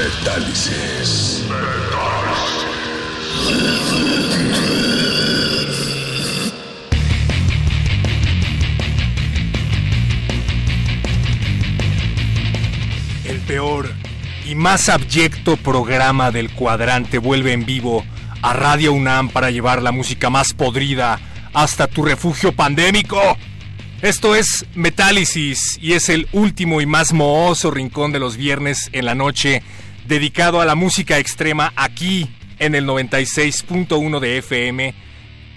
Metálisis. El peor y más abyecto programa del cuadrante vuelve en vivo a Radio UNAM para llevar la música más podrida hasta tu refugio pandémico. Esto es Metálisis y es el último y más mohoso rincón de los viernes en la noche dedicado a la música extrema aquí en el 96.1 de FM.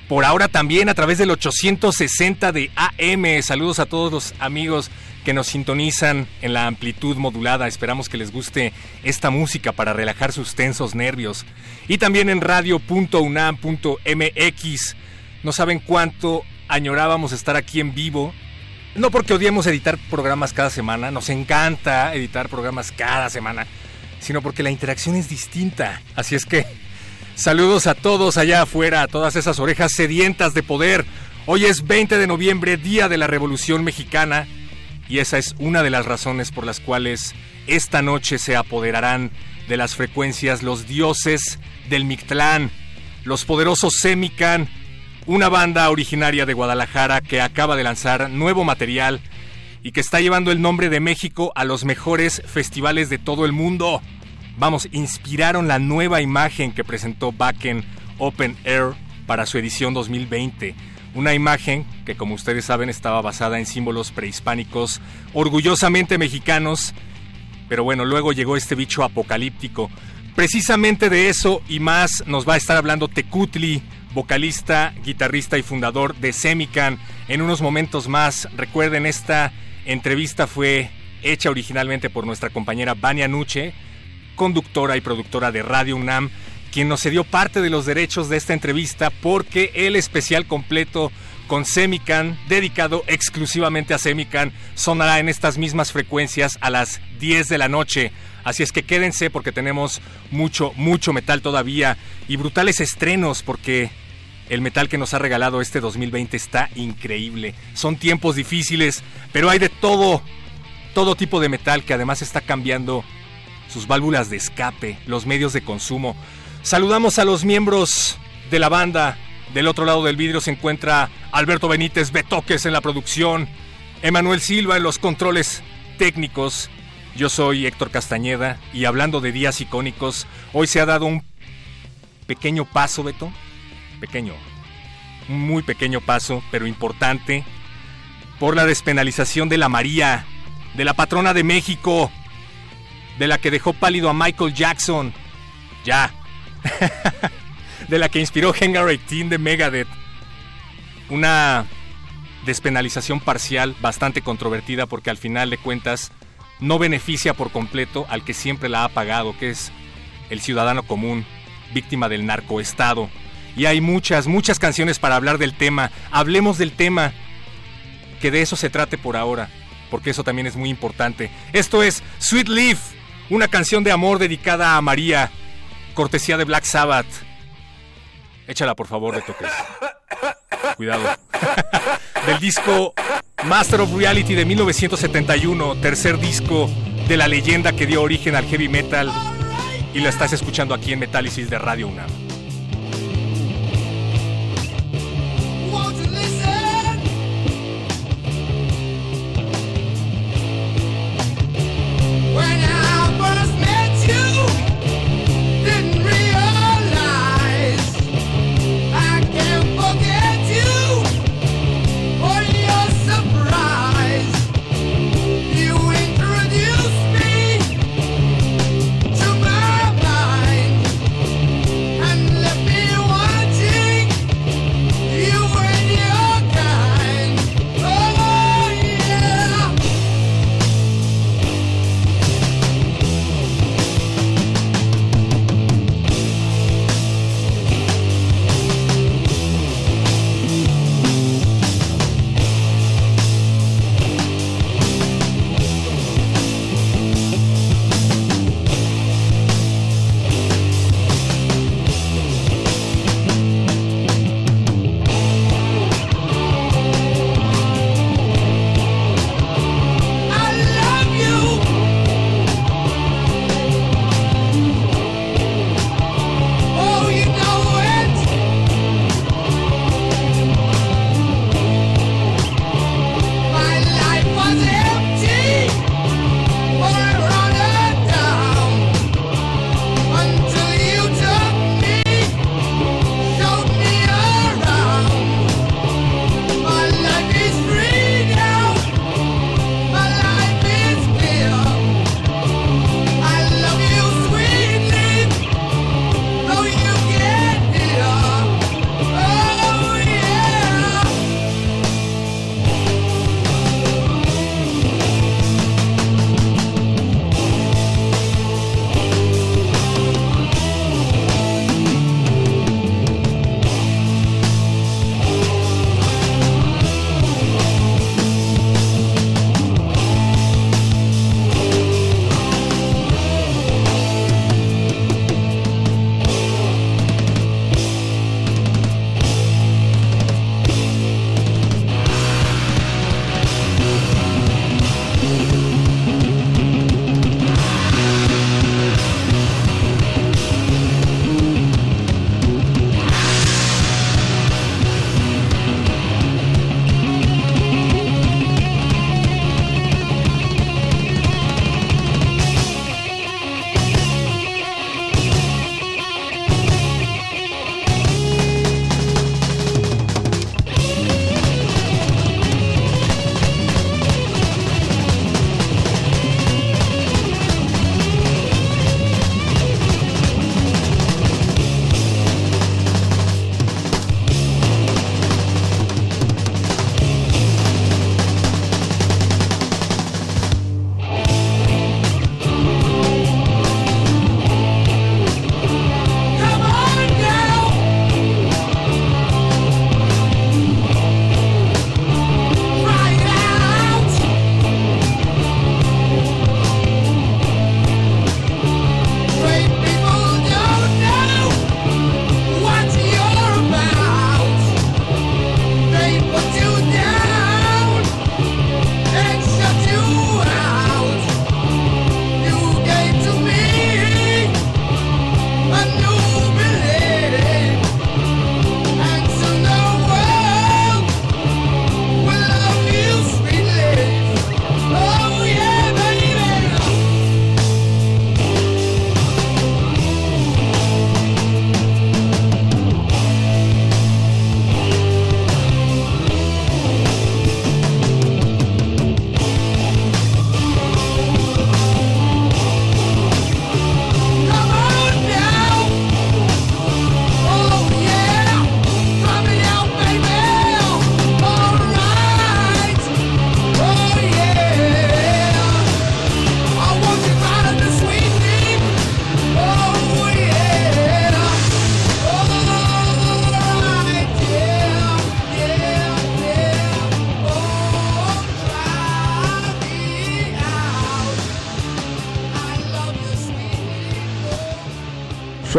Por ahora también a través del 860 de AM. Saludos a todos los amigos que nos sintonizan en la amplitud modulada. Esperamos que les guste esta música para relajar sus tensos nervios. Y también en radio.unam.mx. No saben cuánto añorábamos estar aquí en vivo. No porque odiemos editar programas cada semana, nos encanta editar programas cada semana sino porque la interacción es distinta. Así es que saludos a todos allá afuera, a todas esas orejas sedientas de poder. Hoy es 20 de noviembre, Día de la Revolución Mexicana, y esa es una de las razones por las cuales esta noche se apoderarán de las frecuencias los dioses del Mictlán, los poderosos Semican, una banda originaria de Guadalajara que acaba de lanzar nuevo material y que está llevando el nombre de México a los mejores festivales de todo el mundo. Vamos, inspiraron la nueva imagen que presentó Backen Open Air para su edición 2020. Una imagen que, como ustedes saben, estaba basada en símbolos prehispánicos orgullosamente mexicanos. Pero bueno, luego llegó este bicho apocalíptico. Precisamente de eso y más nos va a estar hablando Tecutli, vocalista, guitarrista y fundador de Semican. En unos momentos más, recuerden esta entrevista fue hecha originalmente por nuestra compañera Vania Nuche, conductora y productora de Radio UNAM, quien nos cedió parte de los derechos de esta entrevista porque el especial completo con Semican, dedicado exclusivamente a Semican, sonará en estas mismas frecuencias a las 10 de la noche. Así es que quédense porque tenemos mucho, mucho metal todavía y brutales estrenos porque el metal que nos ha regalado este 2020 está increíble. Son tiempos difíciles, pero hay de todo, todo tipo de metal que además está cambiando sus válvulas de escape, los medios de consumo. Saludamos a los miembros de la banda. Del otro lado del vidrio se encuentra Alberto Benítez Betoques en la producción, Emanuel Silva en los controles técnicos. Yo soy Héctor Castañeda y hablando de días icónicos, hoy se ha dado un pequeño paso, Beto, pequeño, muy pequeño paso, pero importante, por la despenalización de la María, de la patrona de México, de la que dejó pálido a Michael Jackson, ya, de la que inspiró Hangar 18 de Megadeth, una despenalización parcial bastante controvertida porque al final de cuentas no beneficia por completo al que siempre la ha pagado, que es el ciudadano común, víctima del narcoestado y hay muchas, muchas canciones para hablar del tema. Hablemos del tema, que de eso se trate por ahora, porque eso también es muy importante. Esto es Sweet Leaf, una canción de amor dedicada a María. cortesía de Black Sabbath. Échala, por favor, de toques. Cuidado. Del disco Master of Reality de 1971, tercer disco de la leyenda que dio origen al heavy metal. Y la estás escuchando aquí en Metálisis de Radio UNAM.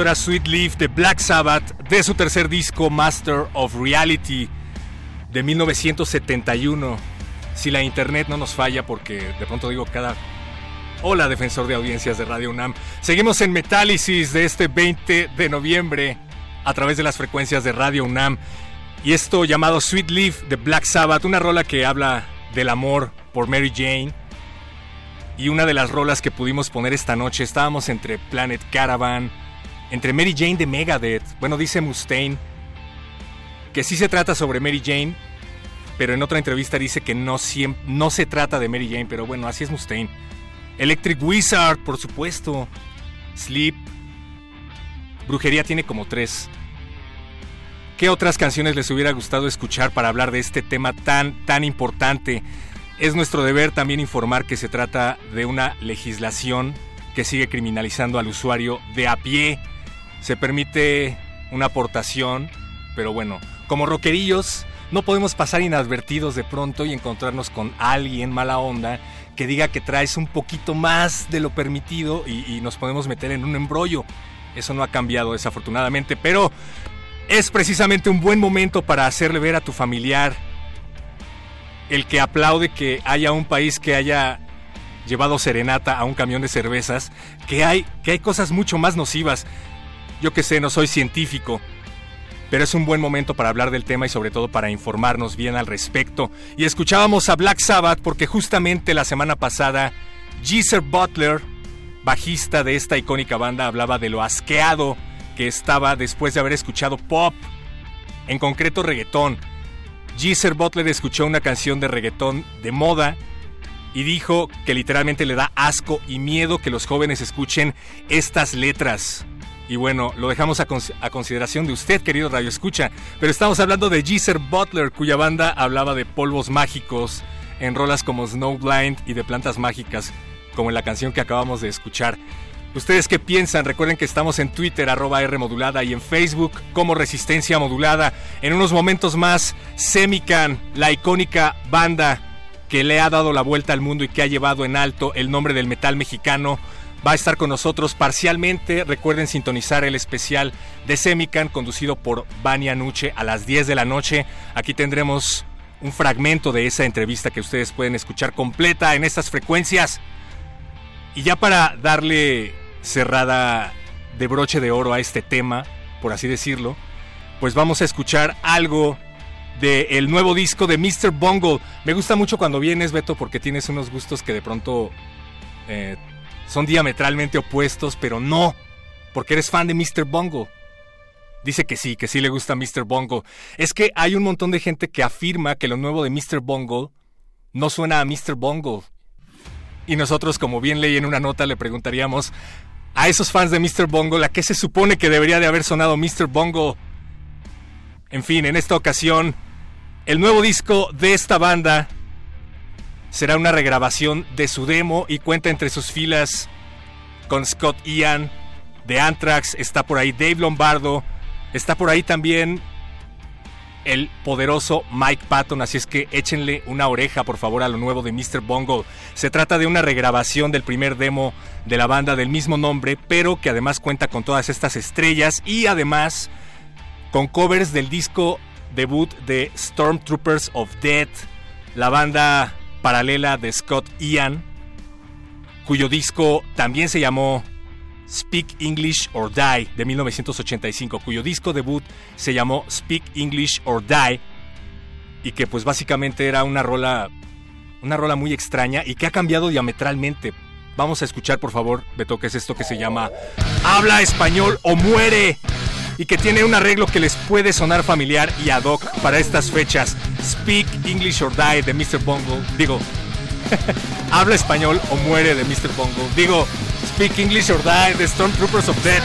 Era Sweet Leaf de Black Sabbath de su tercer disco Master of Reality de 1971. Si la internet no nos falla, porque de pronto digo cada... Hola, defensor de audiencias de Radio UNAM. Seguimos en Metálisis de este 20 de noviembre a través de las frecuencias de Radio UNAM. Y esto llamado Sweet Leaf de Black Sabbath, una rola que habla del amor por Mary Jane. Y una de las rolas que pudimos poner esta noche, estábamos entre Planet Caravan, entre Mary Jane de Megadeth. Bueno, dice Mustaine que sí se trata sobre Mary Jane, pero en otra entrevista dice que no, no se trata de Mary Jane, pero bueno, así es Mustaine. Electric Wizard, por supuesto. Sleep. Brujería tiene como tres. ¿Qué otras canciones les hubiera gustado escuchar para hablar de este tema tan, tan importante? Es nuestro deber también informar que se trata de una legislación que sigue criminalizando al usuario de a pie. Se permite una aportación, pero bueno, como rockerillos no podemos pasar inadvertidos de pronto y encontrarnos con alguien mala onda que diga que traes un poquito más de lo permitido y, nos podemos meter en un embrollo. Eso no ha cambiado desafortunadamente, pero es precisamente un buen momento para hacerle ver a tu familiar el que aplaude que haya un país que haya llevado serenata a un camión de cervezas, que hay, que hay cosas mucho más nocivas. Yo que sé, no soy científico, pero es un buen momento para hablar del tema y sobre todo para informarnos bien al respecto. Y escuchábamos a Black Sabbath porque justamente la semana pasada Geezer Butler, bajista de esta icónica banda, hablaba de lo asqueado que estaba después de haber escuchado pop, en concreto reggaetón. Geezer Butler escuchó una canción de reggaetón de moda y dijo que literalmente le da asco y miedo que los jóvenes escuchen estas letras. Y bueno, lo dejamos a, cons- a consideración de usted, querido Radio Escucha. Pero estamos hablando de Geezer Butler, cuya banda hablaba de polvos mágicos en rolas como Snowblind y de plantas mágicas, como en la canción que acabamos de escuchar. ¿Ustedes qué piensan? Recuerden que estamos en Twitter, arroba R modulada, y en Facebook como Resistencia Modulada. En unos momentos más, Semican, la icónica banda que le ha dado la vuelta al mundo y que ha llevado en alto el nombre del metal mexicano, va a estar con nosotros parcialmente. Recuerden sintonizar el especial de Semican conducido por Vania Nuche a las 10 de la noche. Aquí tendremos un fragmento de esa entrevista que ustedes pueden escuchar completa en estas frecuencias. Y ya para darle cerrada de broche de oro a este tema, por así decirlo, pues vamos a escuchar algo del nuevo disco de Mr. Bungle. Me gusta mucho cuando vienes, Beto, porque tienes unos gustos que de pronto eh, son diametralmente opuestos, pero no, porque eres fan de Mr. Bungle. Dice que sí, que sí le gusta Mr. Bungle. Es que hay un montón de gente que afirma que lo nuevo de Mr. Bungle no suena a Mr. Bungle. Y nosotros, como bien leí en una nota, le preguntaríamos a esos fans de Mr. Bungle a qué se supone que debería de haber sonado Mr. Bungle. En fin, en esta ocasión, el nuevo disco de esta banda será una regrabación de su demo y cuenta entre sus filas con Scott Ian de Anthrax, está por ahí Dave Lombardo, está por ahí también el poderoso Mike Patton, así es que échenle una oreja por favor a lo nuevo de Mr. Bungle. Se trata de una regrabación del primer demo de la banda del mismo nombre, pero que además cuenta con todas estas estrellas y además con covers del disco debut de Stormtroopers of Death, la banda paralela de Scott Ian, cuyo disco también se llamó Speak English or Die de 1985, cuyo disco debut se llamó Speak English or Die y que pues básicamente era una rola una rola muy extraña y que ha cambiado diametralmente. Vamos a escuchar por favor, Beto, que es esto que se llama Habla español o muere y que tiene un arreglo que les puede sonar familiar y ad hoc para estas fechas. Speak English or Die de Mr. Bongo. Digo, habla español o muere de Mr. Bongo. Digo, Speak English or Die de Stormtroopers of Death.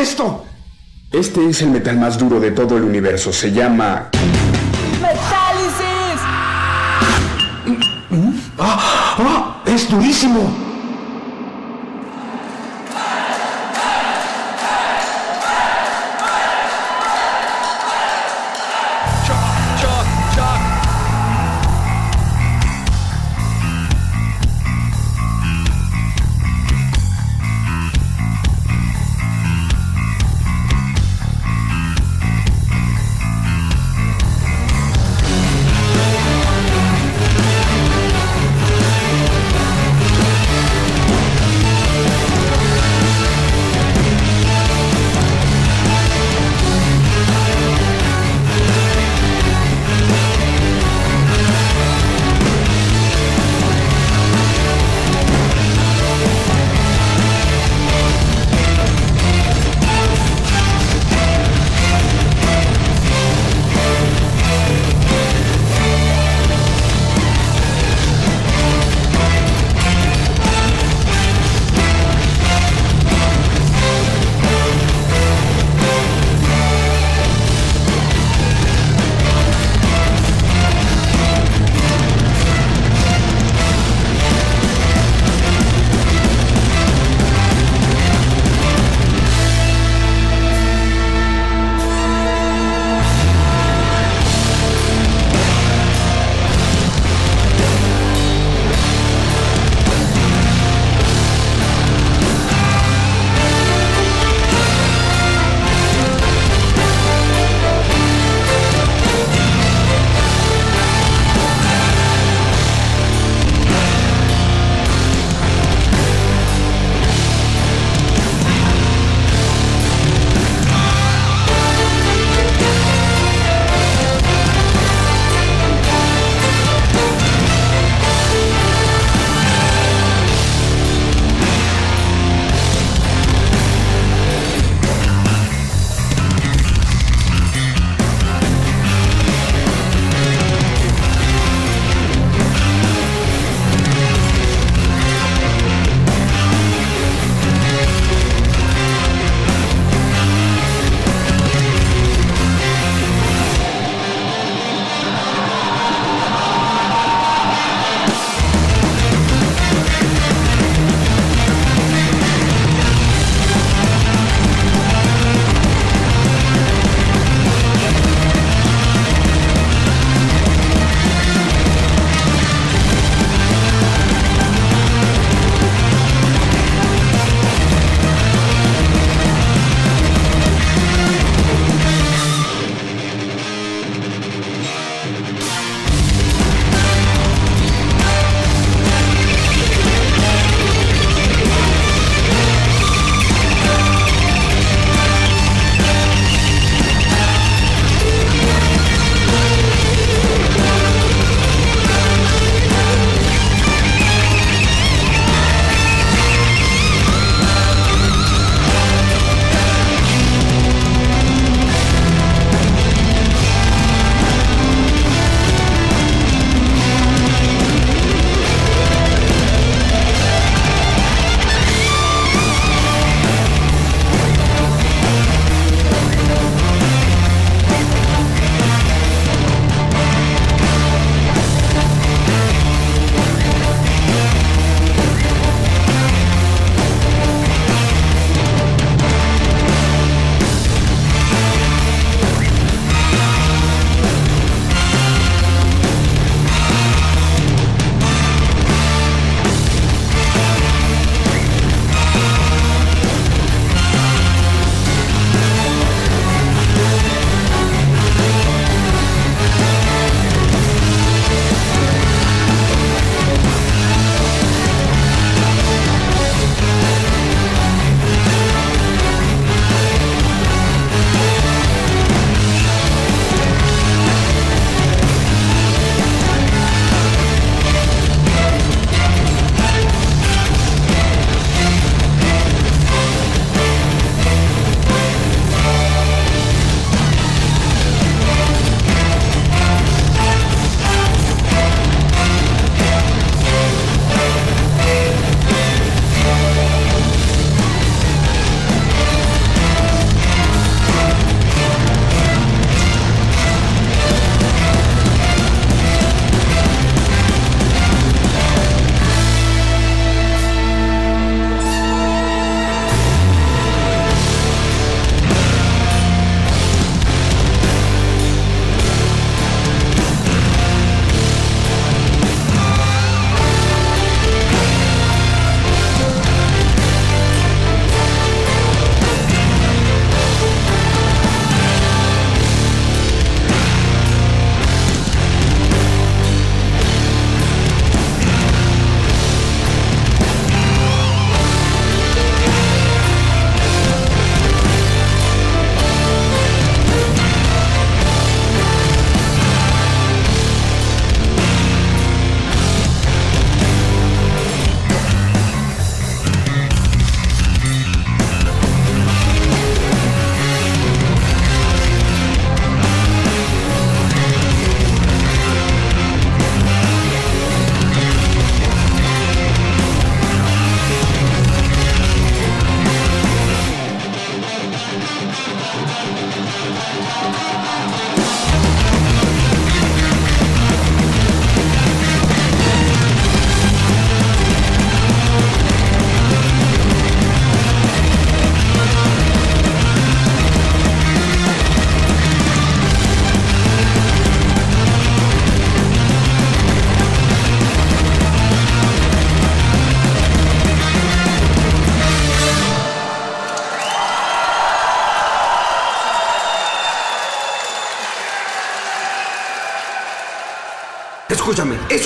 esto? Este es el metal más duro de todo el universo. Se llama. ¡Metálisis! ¿Mm? ¡Ah! ¡Ah! ¡Es durísimo!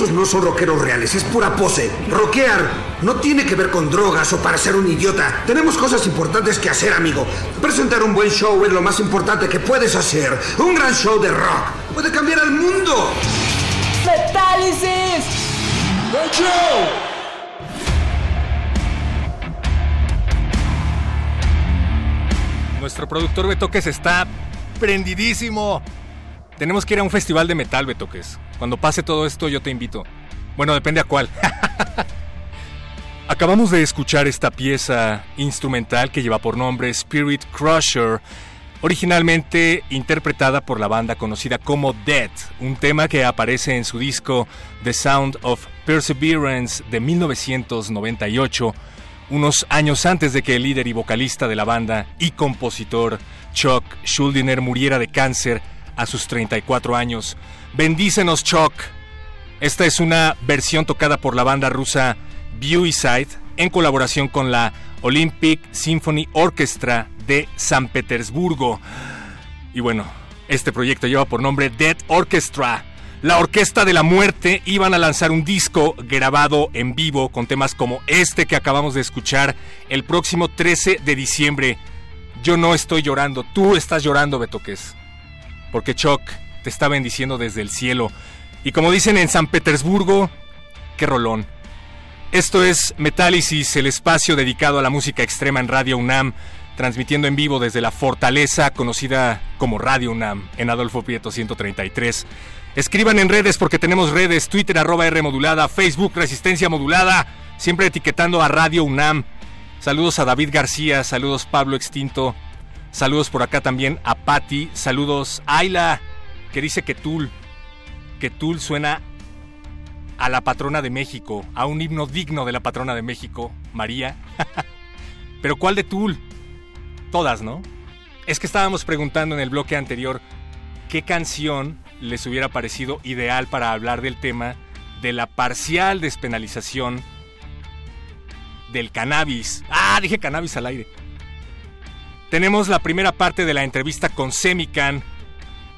Esos no son rockeros reales, es pura pose. Rockear no tiene que ver con drogas o para ser un idiota. Tenemos cosas importantes que hacer, amigo. Presentar un buen show es lo más importante que puedes hacer. Un gran show de rock puede cambiar al mundo. ¡Metálisis! Nuestro productor Betoques está prendidísimo. Tenemos que ir a un festival de metal, Betoques. Cuando pase todo esto, yo te invito. Bueno, depende a cuál. Acabamos de escuchar esta pieza instrumental que lleva por nombre Spirit Crusher, originalmente interpretada por la banda conocida como Dead, un tema que aparece en su disco The Sound of Perseverance de 1998, unos años antes de que el líder y vocalista de la banda y compositor Chuck Schuldiner muriera de cáncer a sus 34 años. Bendícenos Chuck. Esta es una versión tocada por la banda rusa Buiside en colaboración con la Olympic Symphony Orchestra de San Petersburgo. Y bueno, este proyecto lleva por nombre Dead Orchestra. La Orquesta de la Muerte iban a lanzar un disco grabado en vivo con temas como este que acabamos de escuchar el próximo 13 de diciembre. Yo no estoy llorando, tú estás llorando, Betoques. Porque Chuck te está bendiciendo desde el cielo. Y como dicen en San Petersburgo, qué rolón. Esto es Metálisis, el espacio dedicado a la música extrema en Radio UNAM, transmitiendo en vivo desde la fortaleza conocida como Radio UNAM, en Adolfo Prieto 133. Escriban en redes porque tenemos redes, Twitter arroba R Facebook Resistencia modulada, siempre etiquetando a Radio UNAM. Saludos a David García, saludos Pablo Extinto, saludos por acá también a Patti, saludos Ayla, que dice que Tul, que Tul suena a la patrona de México, a un himno digno de la patrona de México, María. Pero ¿cuál de Tool? Todas, ¿no? Es que estábamos preguntando en el bloque anterior qué canción les hubiera parecido ideal para hablar del tema de la parcial despenalización del cannabis. Ah, dije cannabis al aire. Tenemos la primera parte de la entrevista con Semican.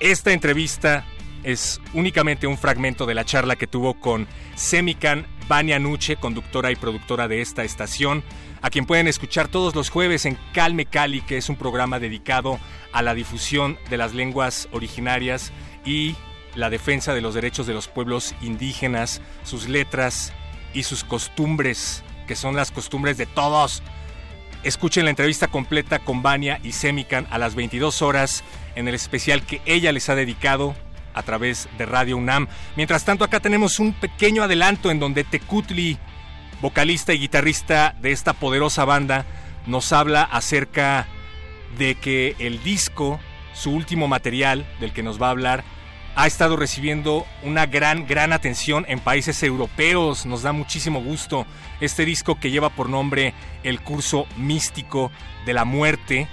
Esta entrevista es únicamente un fragmento de la charla que tuvo con Semican Vania Nuche, conductora y productora de esta estación, a quien pueden escuchar todos los jueves en Calme Cali, que es un programa dedicado a la difusión de las lenguas originarias y la defensa de los derechos de los pueblos indígenas, sus letras y sus costumbres, que son las costumbres de todos. Escuchen la entrevista completa con Vania y Semican a las 22 horas en el especial que ella les ha dedicado a través de Radio UNAM. Mientras tanto, acá tenemos un pequeño adelanto en donde Tecutli, vocalista y guitarrista de esta poderosa banda, nos habla acerca de que el disco, su último material del que nos va a hablar, ha estado recibiendo una gran, gran atención en países europeos. Nos da muchísimo gusto este disco que lleva por nombre El Curso Místico de la Muerte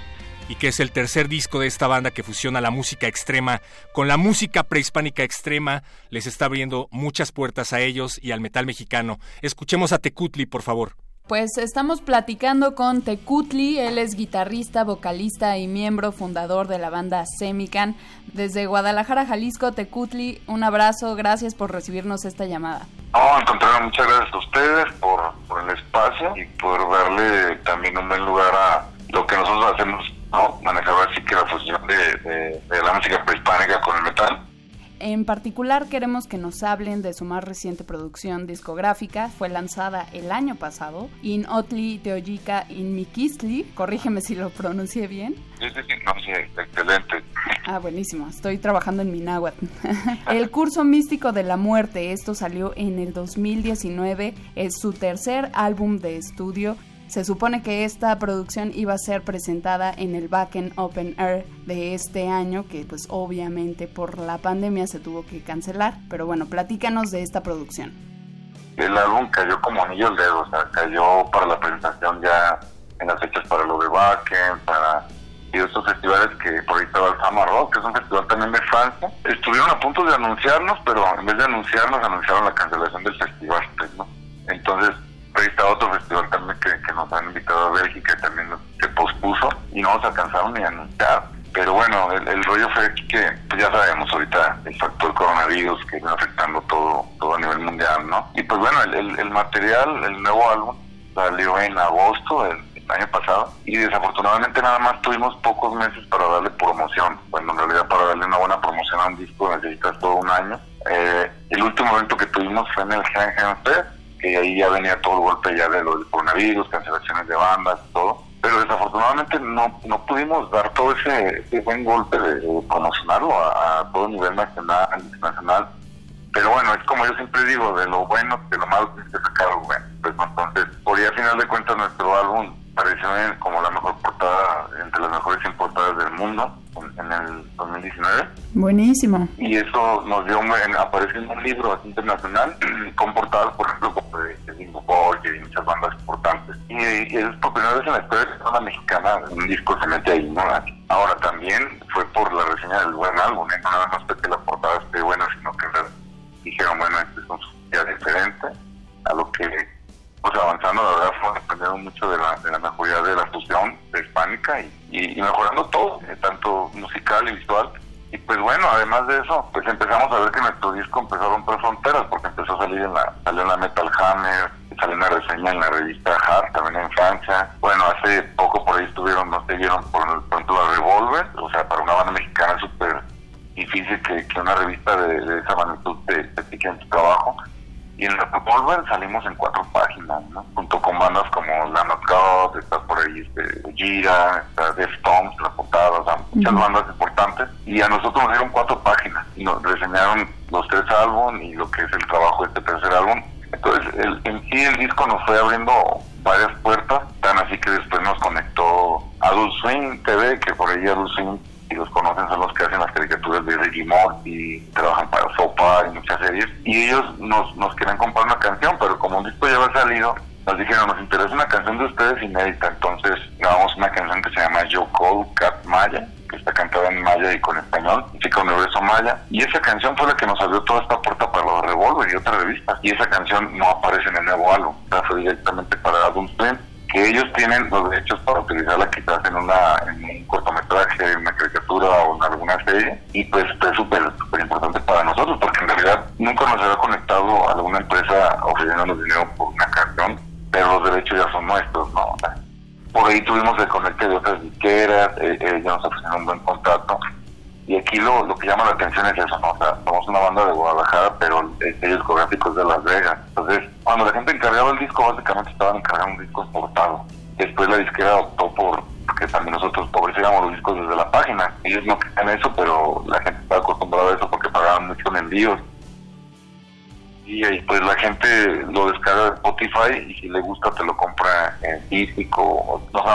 y que es el tercer disco de esta banda que fusiona la música extrema con la música prehispánica extrema, les está abriendo muchas puertas a ellos y al metal mexicano. Escuchemos a Tecutli, por favor. Pues estamos platicando con Tecutli, él es guitarrista, vocalista y miembro fundador de la banda Semican. Desde Guadalajara, Jalisco, Tecutli, un abrazo, gracias por recibirnos esta llamada. No, al contrario, muchas gracias a ustedes por, por el espacio y por darle también un buen lugar a lo que nosotros hacemos ¿no? manejar así que la fusión de, de, de, la música prehispánica con el metal. En particular queremos que nos hablen de su más reciente producción discográfica, fue lanzada el año pasado, In Otli Teoyika In Mikisli, corrígeme si lo pronuncié bien. Sí, sí, sí, no, sí, excelente. Ah, buenísimo, estoy trabajando en mi náhuatl. el curso místico de la muerte, esto salió en el 2019, es su tercer álbum de estudio se supone que esta producción iba a ser presentada en el Backen Open Air de este año, que pues obviamente por la pandemia se tuvo que cancelar. Pero bueno, platícanos de esta producción. El álbum cayó como anillo al dedo, o sea, cayó para la presentación ya en las fechas para lo de Backen, para y estos festivales que por ahorita va el Fama Rock, que es un festival también de Francia. Estuvieron a punto de anunciarnos, pero en vez de anunciarnos, anunciaron la cancelación del festival, pues, ¿no? Entonces, ahí está otro festival también que, que, nos han invitado a Bélgica y también se pospuso y no nos alcanzaron ni a anunciar. Pero bueno, el, el rollo fue que, pues ya sabemos ahorita, el factor coronavirus que viene afectando todo, todo a nivel mundial, ¿no? Y pues bueno, el, el, el material, el nuevo álbum, salió en agosto del año pasado y desafortunadamente nada más tuvimos pocos meses para darle promoción. Bueno, en realidad para darle una buena promoción a un disco necesitas todo un año. Eh, el último evento que tuvimos fue en el Gen Fest, que ahí ya venía todo el golpe ya de lo del coronavirus, cancelaciones de bandas, todo. Pero desafortunadamente no, no pudimos dar todo ese, ese buen golpe de, de a, todo nivel nacional, internacional. Pero bueno, es como yo siempre digo, de lo bueno, de lo malo tienes que sacar algo bueno. Pues, entonces, por ahí a final de cuentas nuestro álbum apareció como la mejor portada, entre las mejores 100 portadas del mundo en, en el 2019 Buenísimo. y eso nos dio apareció en un libro internacional con portadas por ejemplo como de, Bingo Boy y muchas bandas importantes y, y es por primera vez en la historia de una mexicana un disco se mete ahí ¿no? ahora también fue por la reseña del buen álbum ¿eh? no nada más que la portada esté buena sino que dijeron bueno este es un día diferente a lo que pues avanzando la verdad fue aprendiendo mucho de la, de la mejoría de la fusión hispánica y, y, mejorando todo, eh, tanto musical y visual. Y pues bueno, además de eso, pues empezamos a ver que nuestro disco empezó a romper fronteras porque empezó a salir en la, salió en la Metal Hammer, salió una reseña en la revista Hard, también en Francia. Bueno, hace poco por ahí estuvieron, no se vieron por, ejemplo la Revolver, o sea, para una banda mexicana es súper difícil que, que una revista de, de esa magnitud te, te pique en tu trabajo. Y en la Revolver salimos en cuatro páginas, ¿no? Junto con bandas como La Knockout, está por ahí este, Gira, está Deftones, la portada, o sea, muchas bandas importantes. Y a nosotros nos dieron cuatro páginas y nos reseñaron los tres álbumes y lo que es el trabajo de este tercer álbum. Entonces, el, en sí el disco nos fue abriendo varias puertas, tan así que después nos conectó Adult Swing TV, que por ahí Adult Swing, si los conocen, son los que hacen las caricaturas de Ricky Morty, trabajan para Sopa y muchas series, y ellos nos, nos querían comprar una canción, pero como un disco ya había salido, nos dijeron, nos interesa una canción de ustedes inédita, entonces grabamos una canción que se llama Joe Cole Cat Maya, que está cantada en maya y con español, chica universo maya, y esa canción fue la que nos abrió toda esta puerta para los Revolver y otras revistas, y esa canción no aparece en el nuevo álbum, o sea, fue directamente para Adult Swim, que ellos tienen los derechos para utilizarla quizás en una en un cortometraje, en una caricatura o en alguna serie y pues es súper súper importante para nosotros porque en realidad nunca nos había conectado a alguna dinero por una canción pero los derechos ya son nuestros, ¿no? Por ahí tuvimos el conecte de otras disqueras, eh, eh, ya nos ofrecieron un buen contrato y aquí lo, lo que llama la atención es eso, y si le gusta te lo compra en físico. Nos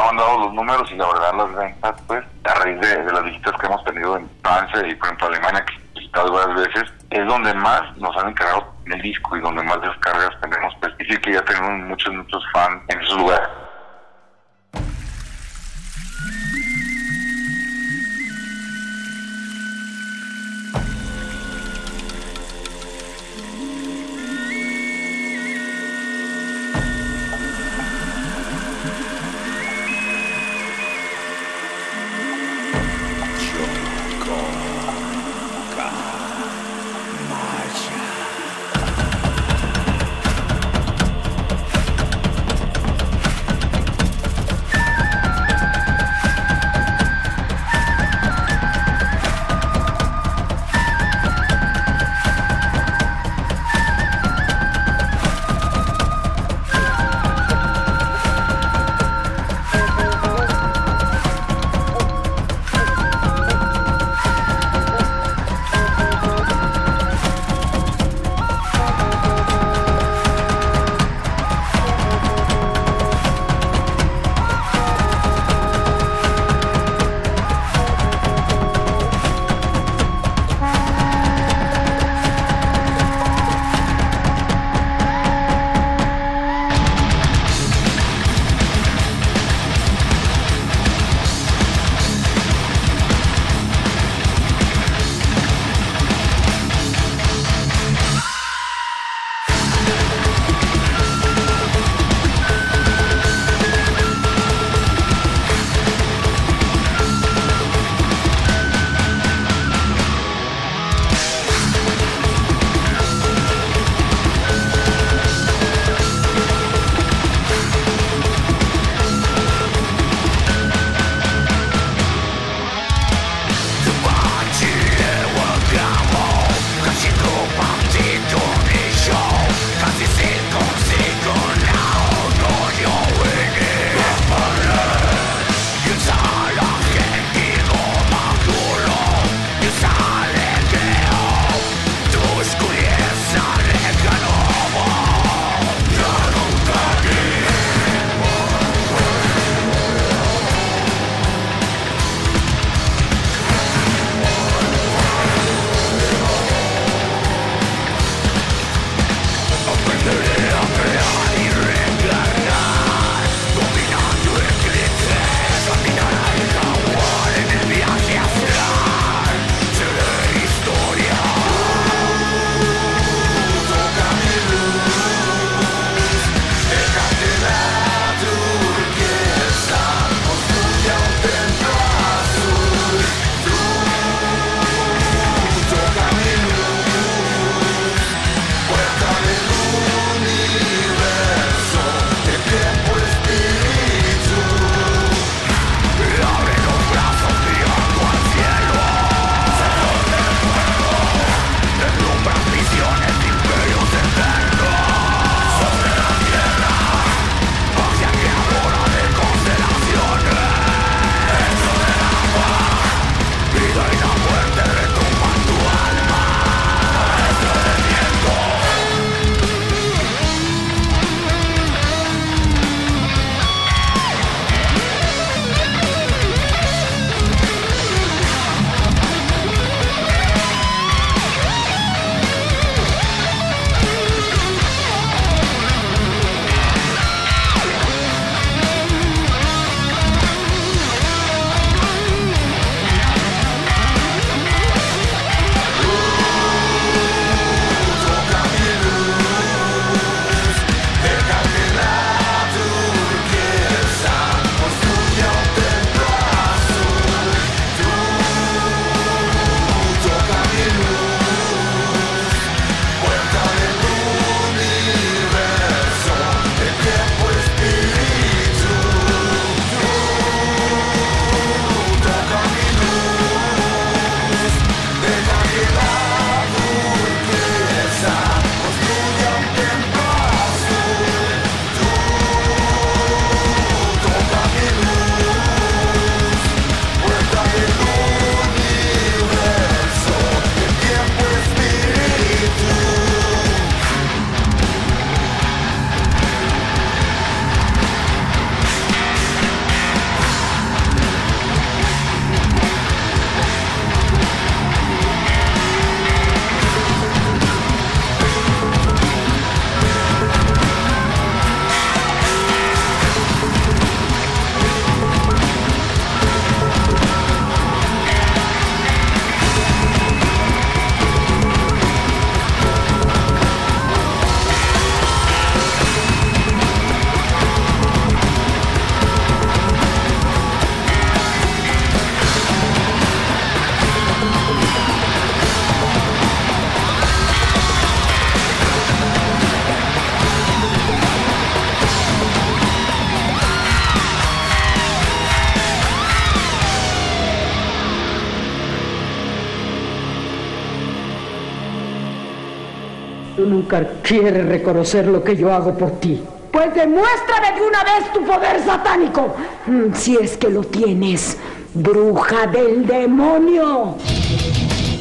nunca quieres reconocer lo que yo hago por ti. Pues demuéstrame de una vez tu poder satánico. Mm, Si es que lo tienes, bruja del demonio.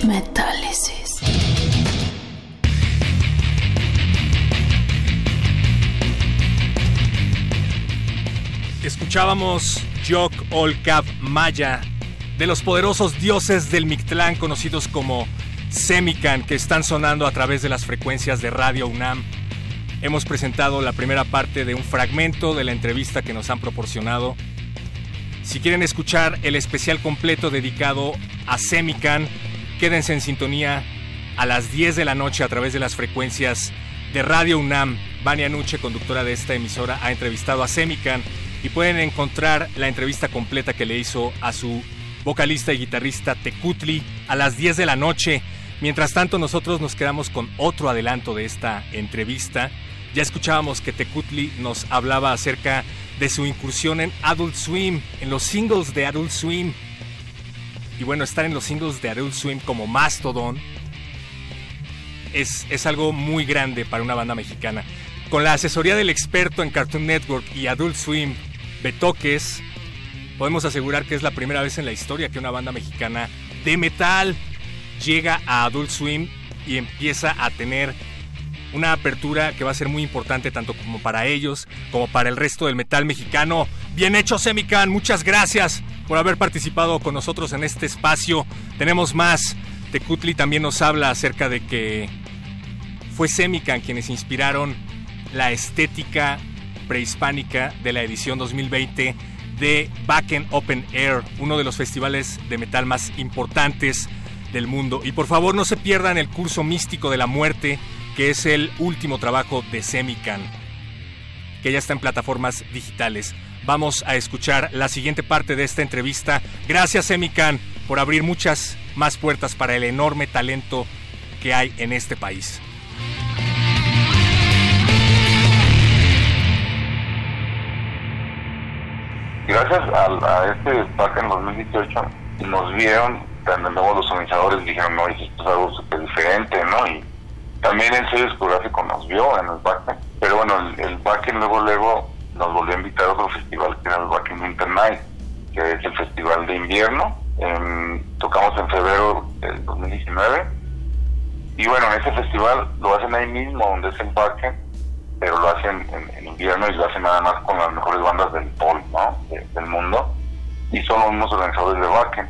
Metálisis. Escuchábamos Yok Olcab Maya, de los poderosos dioses del Mictlán conocidos como Semican, que están sonando a través de las frecuencias de Radio UNAM. Hemos presentado la primera parte de un fragmento de la entrevista que nos han proporcionado. Si quieren escuchar el especial completo dedicado a Semican, quédense en sintonía a las 10 de la noche a través de las frecuencias de Radio UNAM. Vania Nuche, conductora de esta emisora, ha entrevistado a Semican y pueden encontrar la entrevista completa que le hizo a su vocalista y guitarrista Tecutli a las 10 de la noche. Mientras tanto, nosotros nos quedamos con otro adelanto de esta entrevista. Ya escuchábamos que Tecutli nos hablaba acerca de su incursión en Adult Swim, en los singles de Adult Swim. Y bueno, estar en los singles de Adult Swim como Mastodon es, es algo muy grande para una banda mexicana. Con la asesoría del experto en Cartoon Network y Adult Swim, Betoques, podemos asegurar que es la primera vez en la historia que una banda mexicana de metal llega a Adult Swim y empieza a tener una apertura que va a ser muy importante tanto como para ellos como para el resto del metal mexicano. Bien hecho, Semican, muchas gracias por haber participado con nosotros en este espacio. Tenemos más. Tecutli también nos habla acerca de que fue Semican quienes inspiraron la estética prehispánica de la edición 2020 de Backen Open Air, uno de los festivales de metal más importantes del mundo. Y por favor no se pierdan el curso místico de la muerte, que es el último trabajo de Semican, que ya está en plataformas digitales. Vamos a escuchar la siguiente parte de esta entrevista. Gracias Semican por abrir muchas más puertas para el enorme talento que hay en este país. gracias a, este parque en 2018 nos vieron, también luego los organizadores dijeron, no, esto es algo súper diferente, ¿no? Y también el sello discográfico nos vio en el Backen, pero bueno, el, el luego, luego nos volvió a invitar a otro festival que era el Backen Winter Night, que es el festival de invierno. Tocamos en febrero del 2019 y bueno, en ese festival lo hacen ahí mismo, donde es el Backen, pero lo hacen en, invierno y lo hacen nada más con las mejores bandas del pol, ¿no? De- del mundo. Y son los mismos organizadores de Backen.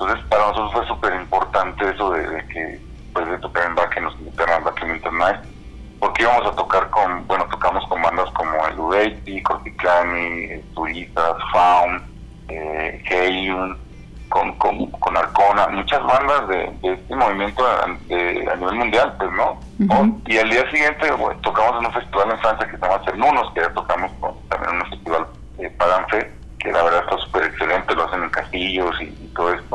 Entonces, para nosotros fue súper importante eso de, de que, pues, de tocar en Backen, nos invitaron al Backen Internet, porque íbamos a tocar con, bueno, tocamos con bandas como el Udeiti, Corticani, Turistas, Faun, eh, con, con, con Arcona, muchas bandas de, de este movimiento a, de- a nivel mundial, pues, ¿no? Y al día siguiente tocamos en un festival en Francia que se llama Cernunos, que ya tocamos con, también en un festival de Paganfe, que la verdad está súper excelente, lo hacen en castillos y, y todo esto.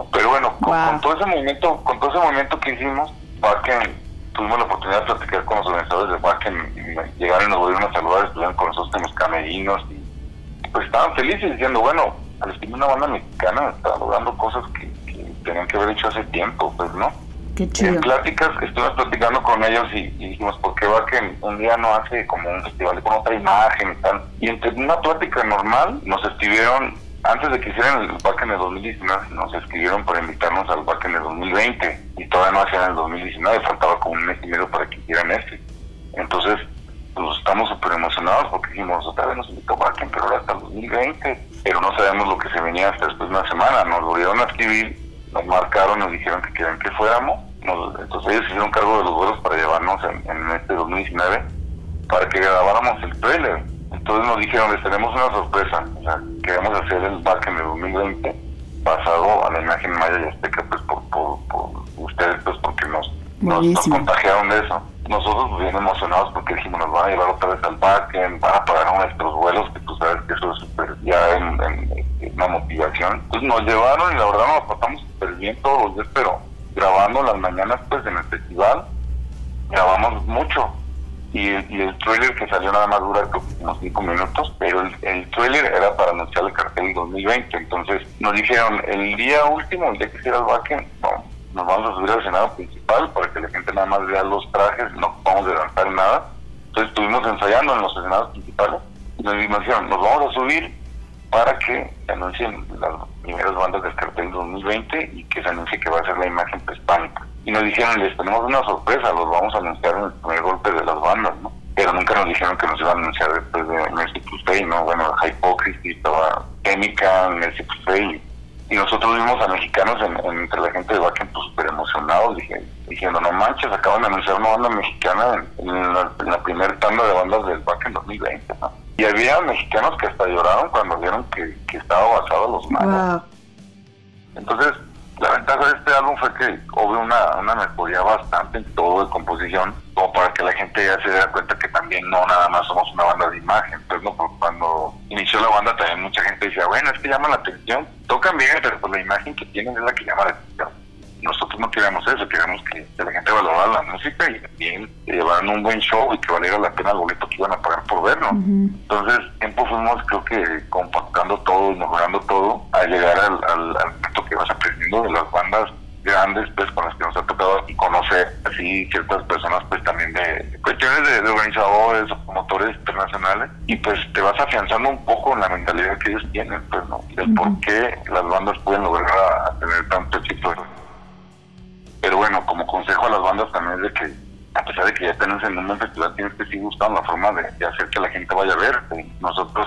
Con, todo ese movimiento, con todo ese movimiento que hicimos, Bakken, tuvimos la oportunidad de platicar con los organizadores de me- llegaron y nos volvieron a saludar, estuvieron con nosotros en los camerinos y pues estaban felices diciendo, bueno, al estimar una banda mexicana está logrando cosas que, que tenían que haber hecho hace tiempo, pues, ¿no? Qué En chido. pláticas estuvimos platicando con ellos y, y dijimos, ¿por qué que un día no hace como un festival con otra imagen y tal? Y entre una plática normal nos escribieron, antes de que hicieran el Backen de 2019, nos escribieron para invitarnos al Backen de 2020 y todavía no hacían el 2019, faltaba como un mes y medio para que hicieran este. Entonces, pues estamos súper emocionados porque dijimos, otra vez nos invitó Backen, pero ahora hasta el 2020, pero no sabemos lo que se venía hasta después de una semana. Nos volvieron a escribir, nos marcaron, nos dijeron que querían que fuéramos. Nos- entonces ellos hicieron cargo de los vuelos para llevarnos en, en este 2019 para que grabáramos el trailer. Entonces nos dijeron, les tenemos una sorpresa, o sea, queremos hacer el Backen de 2020 basado a la imagen maya y azteca, pues por, por, por ustedes, pues porque nos, nos, contagiaron de eso. Nosotros pues, bien emocionados porque dijimos, nos van a llevar otra vez al Backen, van a pagar nuestros vuelos, que tú sabes que eso es súper ya en, en- en una motivación. Entonces nos llevaron y la verdad nos pasamos súper bien todos los días, pero grabando las mañanas pues en el festival, grabamos mucho. Y, y el trailer que salió nada más dura unos cinco minutos, pero el, el trailer era para anunciar el cartel 2020. Entonces nos dijeron, el día último, el día que hiciera el backend, no, nos vamos a subir al escenario principal para que la gente nada más vea los trajes, no acabamos de lanzar nada. Entonces estuvimos ensayando en los escenarios principales y nos dijeron, nos vamos a subir para que anuncien las primeras bandas del cartel 2020 y que se anuncie que va a ser la imagen prehispánica. Y nos dijeron, les tenemos una sorpresa, los vamos a anunciar en el primer golpe de las bandas, ¿no? Pero nunca nos dijeron que nos iban a anunciar después de Merciful Fate, ¿no? Bueno, Hypocrisy, estaba Química, Merciful Fate. Y nosotros vimos a mexicanos en- en- entre la gente de Backend pues súper emocionados, dije, diciendo, no manches, acaban de anunciar una banda mexicana en, en la, en la primer tanda de bandas del Backend 2020, ¿no? Y había mexicanos que hasta lloraron cuando vieron que, que estaba basado en los mayas. Entonces, la ventaja de este álbum fue que hubo una, una mejoría bastante en todo de composición, como para que la gente ya se diera cuenta que también no nada más somos una banda de imagen. Entonces, no, cuando inició la banda también mucha gente decía, bueno, es que llama la atención, tocan bien, pero pues la imagen que tienen es la que llama la atención. Nosotros no queríamos eso, queríamos que, la gente valorara la música y también llevaran un buen show y que valiera la pena el boleto que iban a pagar por vernos. Entonces, tiempo fuimos, creo que compactando todo y mejorando todo, a llegar al, al, al momento que vas aprendiendo de las bandas grandes, pues, con las que nos ha tocado y conocer así ciertas personas, pues, también de, cuestiones de, de organizadores o promotores internacionales, y pues te vas afianzando un poco en la mentalidad que ellos tienen, pues, ¿no? Del por qué las bandas pueden lograr a, a tener tanto éxito. Pero bueno, como consejo a las bandas también es de que a pesar de que ya tenés en un buen festival, tienes que seguir buscando la forma de, hacer que la gente vaya a ver. Nosotros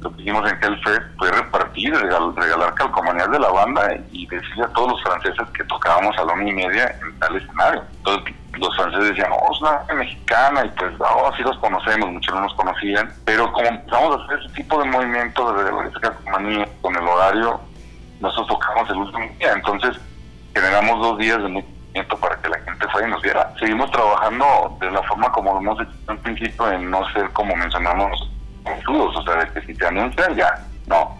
lo que hicimos en Hellfest fue repartir, regal- regalar calcomanías de la banda y decirle a todos los franceses que tocábamos a la una y media en tal escenario. Entonces los franceses decían, oh, es una mexicana y pues, oh, sí los conocemos, muchos no nos conocían. Pero como empezamos a hacer ese tipo de movimiento de regalar esa calcomanía con el horario, nosotros tocamos el último día. Entonces generamos dos días de movimiento para que la gente fuera y nos viera. Seguimos trabajando de la forma como lo hemos hecho en principio, en no ser como mencionamos confusos, o sea, de que si te anuncian, ya, no.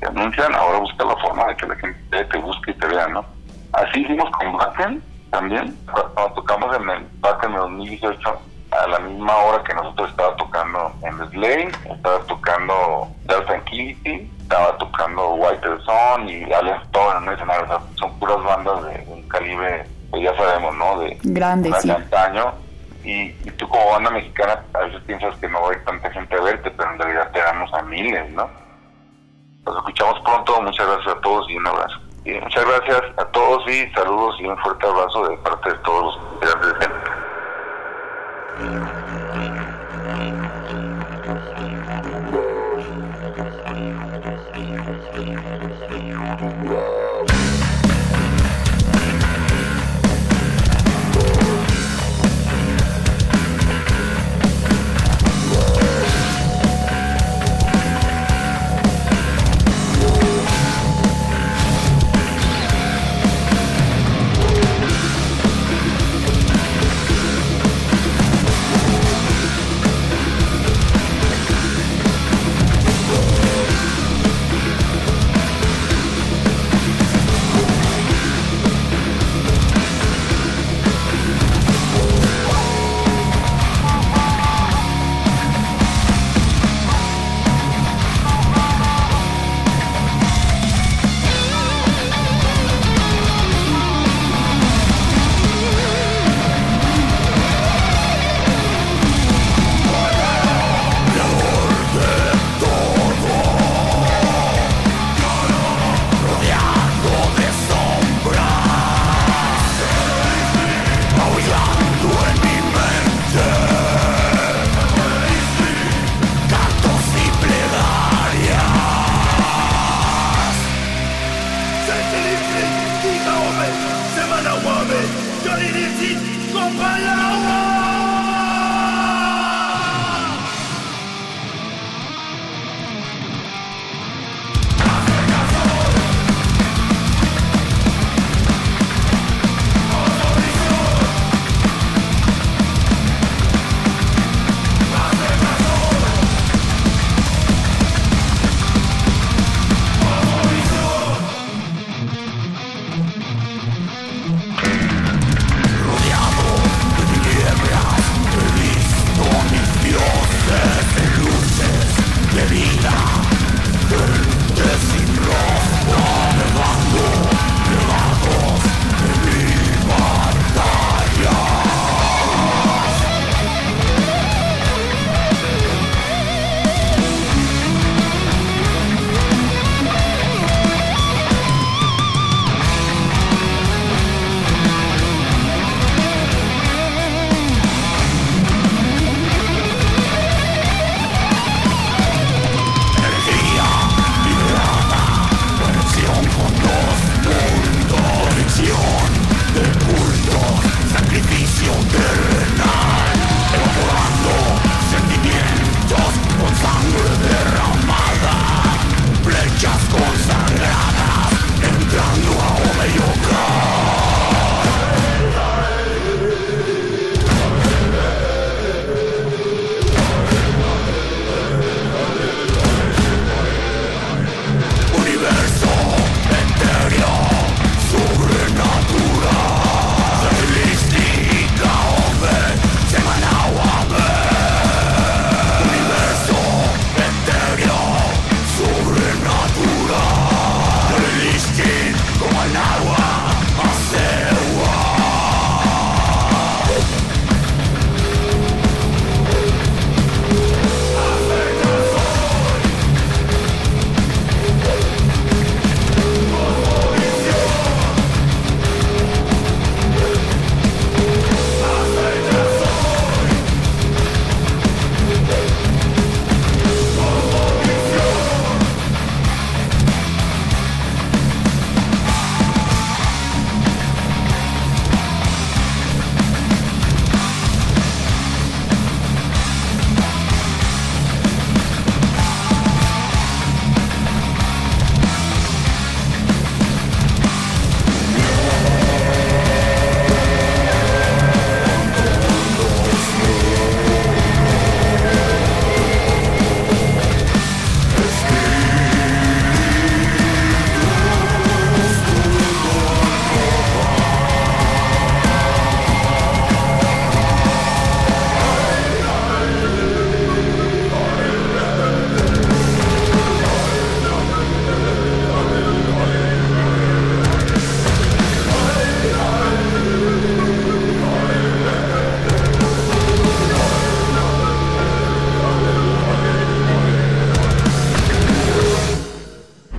Te anuncian, ahora busca la forma de que la gente te busque y te vea, ¿no? Así hicimos con Backen también, cuando tocamos en el Backen en 2018, a la misma hora que nosotros estaba tocando en Slay, estaba tocando Dark Tranquility, estaba tocando White Sun y Alien Stone en un escenario, o sea, son puras bandas de un calibre, pues ya sabemos, ¿no? De Grande, sí. antaño. Y, y tú como banda mexicana a veces piensas que no va a ir tanta gente a verte, pero en realidad te damos a miles, ¿no? Nos escuchamos pronto, muchas gracias a todos y un abrazo. Y muchas gracias a todos y saludos y un fuerte abrazo de parte de todos los integrantes de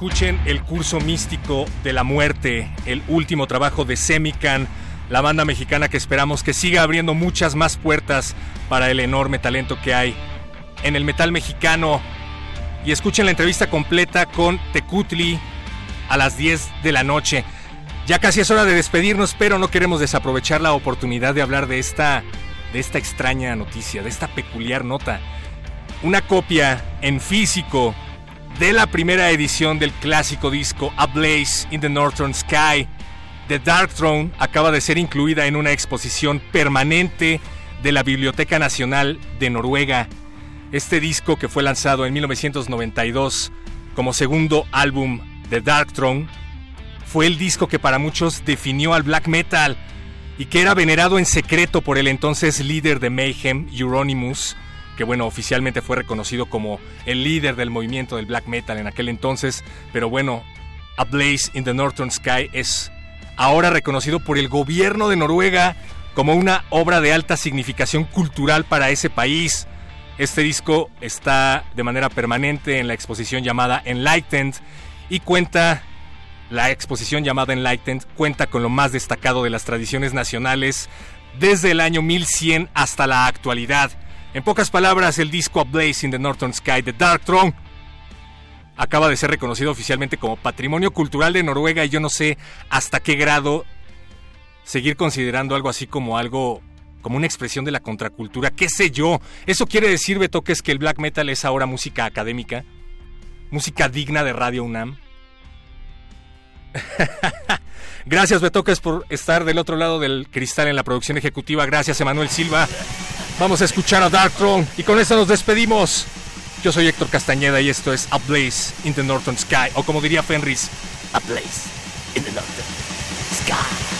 Escuchen el curso místico de la muerte, el último trabajo de Semican, la banda mexicana que esperamos que siga abriendo muchas más puertas para el enorme talento que hay en el metal mexicano. Y escuchen la entrevista completa con Tecutli a las 10 de la noche. Ya casi es hora de despedirnos, pero no queremos desaprovechar la oportunidad de hablar de esta, de esta extraña noticia, de esta peculiar nota. Una copia en físico de la primera edición del clásico disco A Blaze in the Northern Sky. The Dark Throne acaba de ser incluida en una exposición permanente de la Biblioteca Nacional de Noruega. Este disco que fue lanzado en 1992 como segundo álbum de Dark Throne fue el disco que para muchos definió al black metal y que era venerado en secreto por el entonces líder de Mayhem, Euronymous, que bueno, oficialmente fue reconocido como el líder del movimiento del black metal en aquel entonces, pero bueno, A Blaze in the Northern Sky es ahora reconocido por el gobierno de Noruega como una obra de alta significación cultural para ese país. Este disco está de manera permanente en la exposición llamada Enlightened y cuenta la exposición llamada Enlightened cuenta con lo más destacado de las tradiciones nacionales desde el año 1100 hasta la actualidad. En pocas palabras, el disco A Blaze in the Northern Sky de Dark Throne acaba de ser reconocido oficialmente como Patrimonio Cultural de Noruega y yo no sé hasta qué grado seguir considerando algo así como algo como una expresión de la contracultura, qué sé yo. Eso quiere decir, Beto, que es que el black metal es ahora música académica, música digna de Radio UNAM. Gracias, Betoques, por estar del otro lado del cristal en la producción ejecutiva. Gracias, Emanuel Silva. Vamos a escuchar a Dark y con esto nos despedimos. Yo soy Héctor Castañeda y esto es A Blaze in the Northern Sky, o como diría Fenris, A Blaze in the Northern Sky.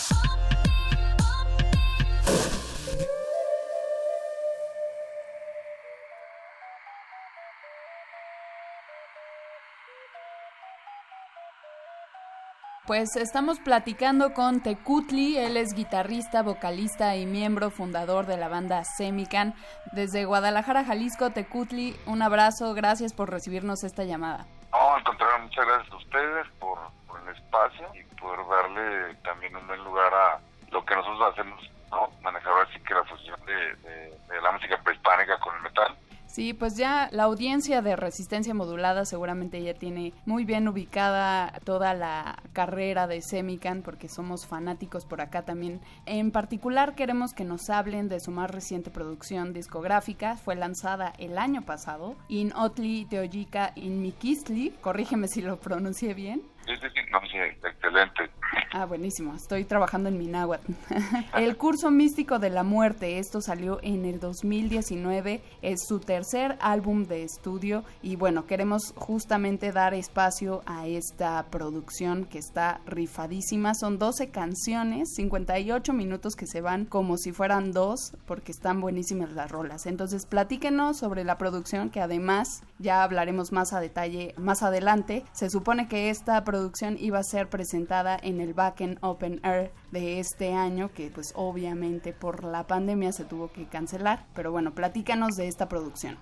Pues estamos platicando con Tecutli, él es guitarrista, vocalista y miembro fundador de la banda Semican. Desde Guadalajara, Jalisco, Tecutli, un abrazo, gracias por recibirnos esta llamada. No, al contrario, muchas gracias a ustedes por, el espacio y por darle también un buen lugar a lo que nosotros hacemos, ¿no? Manejar así que la fusión de, de- de la música prehispánica con el metal. Sí, pues ya la audiencia de resistencia modulada seguramente ya tiene muy bien ubicada toda la carrera de Semican porque somos fanáticos por acá también. En particular queremos que nos hablen de su más reciente producción discográfica. Fue lanzada el año pasado, In Otli Teoyika In Mikisli. Corrígeme si lo pronuncié bien. Sí, sí, sí, no, sí, excelente. Ah, buenísimo. Estoy trabajando en mi náhuatl. el curso místico de la muerte. Esto salió en el 2019. Es su tercer álbum de estudio. Y bueno, queremos justamente dar espacio a esta producción que está rifadísima. Son 12 canciones, 58 minutos que se van como si fueran dos, porque están buenísimas las rolas. Entonces, platíquenos sobre la producción, que además ya hablaremos más a detalle más adelante. Se supone que esta producción iba a ser presentada en el Backen Open Air de este año, que pues obviamente por la pandemia se tuvo que cancelar. Pero bueno, platícanos de esta producción.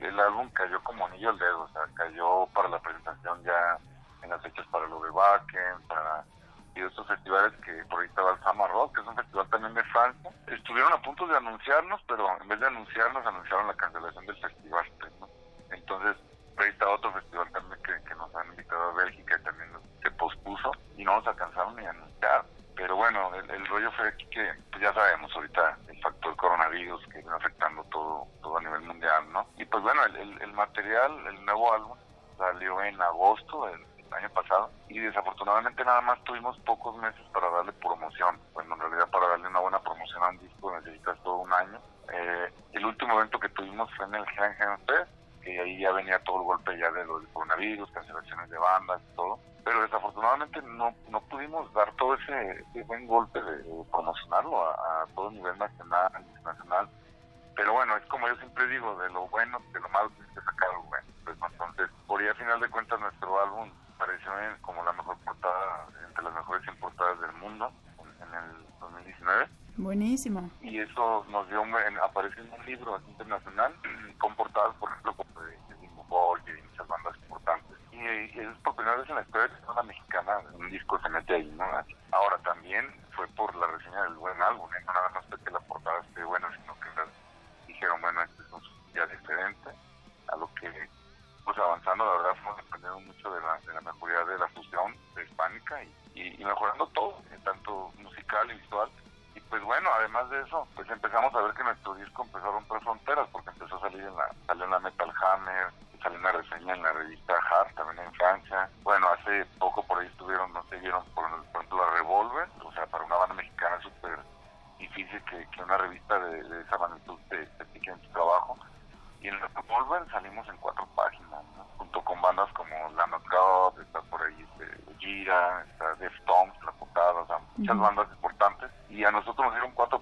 El álbum cayó como anillo al dedo, o sea, cayó para la presentación ya en las fechas para lo de Bakken, para y estos festivales que por ahí estaba el Summer Rock, que es un festival también de Francia. Estuvieron a punto de anunciarnos, pero en vez de anunciarnos, anunciaron la cancelación del festival. pues. Entonces, ahí está otro festival también que, nos han invitado a Bélgica y también se pospuso y no nos alcanzaron ni a anunciar. Pero bueno, el, rollo fue aquí que pues ya sabemos ahorita el factor coronavirus que está afectando todo, todo a nivel mundial, ¿no? Y pues bueno, el, el, material, el nuevo álbum salió en agosto del, año pasado y desafortunadamente nada más tuvimos pocos meses para darle promoción. Bueno, en realidad para darle una buena promoción a un disco necesitas todo un año. Eh, el último evento que tuvimos fue en el Gen Fest, que ahí ya venía todo el golpe ya de lo del coronavirus, cancelaciones de bandas y todo. Pero desafortunadamente no, no pudimos dar todo ese, buen golpe de, promocionarlo a, todo nivel nacional, internacional. Pero bueno, es como yo siempre digo, de lo bueno, de lo malo tienes que sacar algo bueno. Pues, entonces, por ahí a final de cuentas nuestro álbum apareció como la mejor portada, entre las mejores 100 portadas del mundo en, en el 2019 Buenísimo. y eso nos dio un- en- un libro internacional con portadas por ejemplo como de, Dimmu Borgir y muchas bandas importantes y, y es por primera vez en la historia de una mexicana un disco se mete ahí no ahora también fue por la reseña del buen álbum ¿eh? no nada más que la portada esté buena sino que dijeron bueno este es un ya diferente a lo que pues avanzando la verdad fuimos aprendiendo mucho de la, de la mejoría de la fusión hispánica y, y, y mejorando todo eh, tanto musical y visual pues bueno, además de eso, pues empezamos a ver que nuestro disco empezó a romper fronteras porque empezó a salir en la, salió en la Metal Hammer, salió una reseña en la revista Hard, también en Francia. Bueno, hace poco por ahí estuvieron, no sé, vieron por, por ejemplo la Revolver, o sea, para una banda mexicana súper difícil que, que una revista de, de esa magnitud te, te pique en tu trabajo. Y en la Revolver salimos en cuatro páginas, ¿no? junto con bandas como La God, está por ahí este, Gira, está Deftones, la portada, o sea, muchas Ujú. bandas importantes. Y a nosotros nos dieron cuatro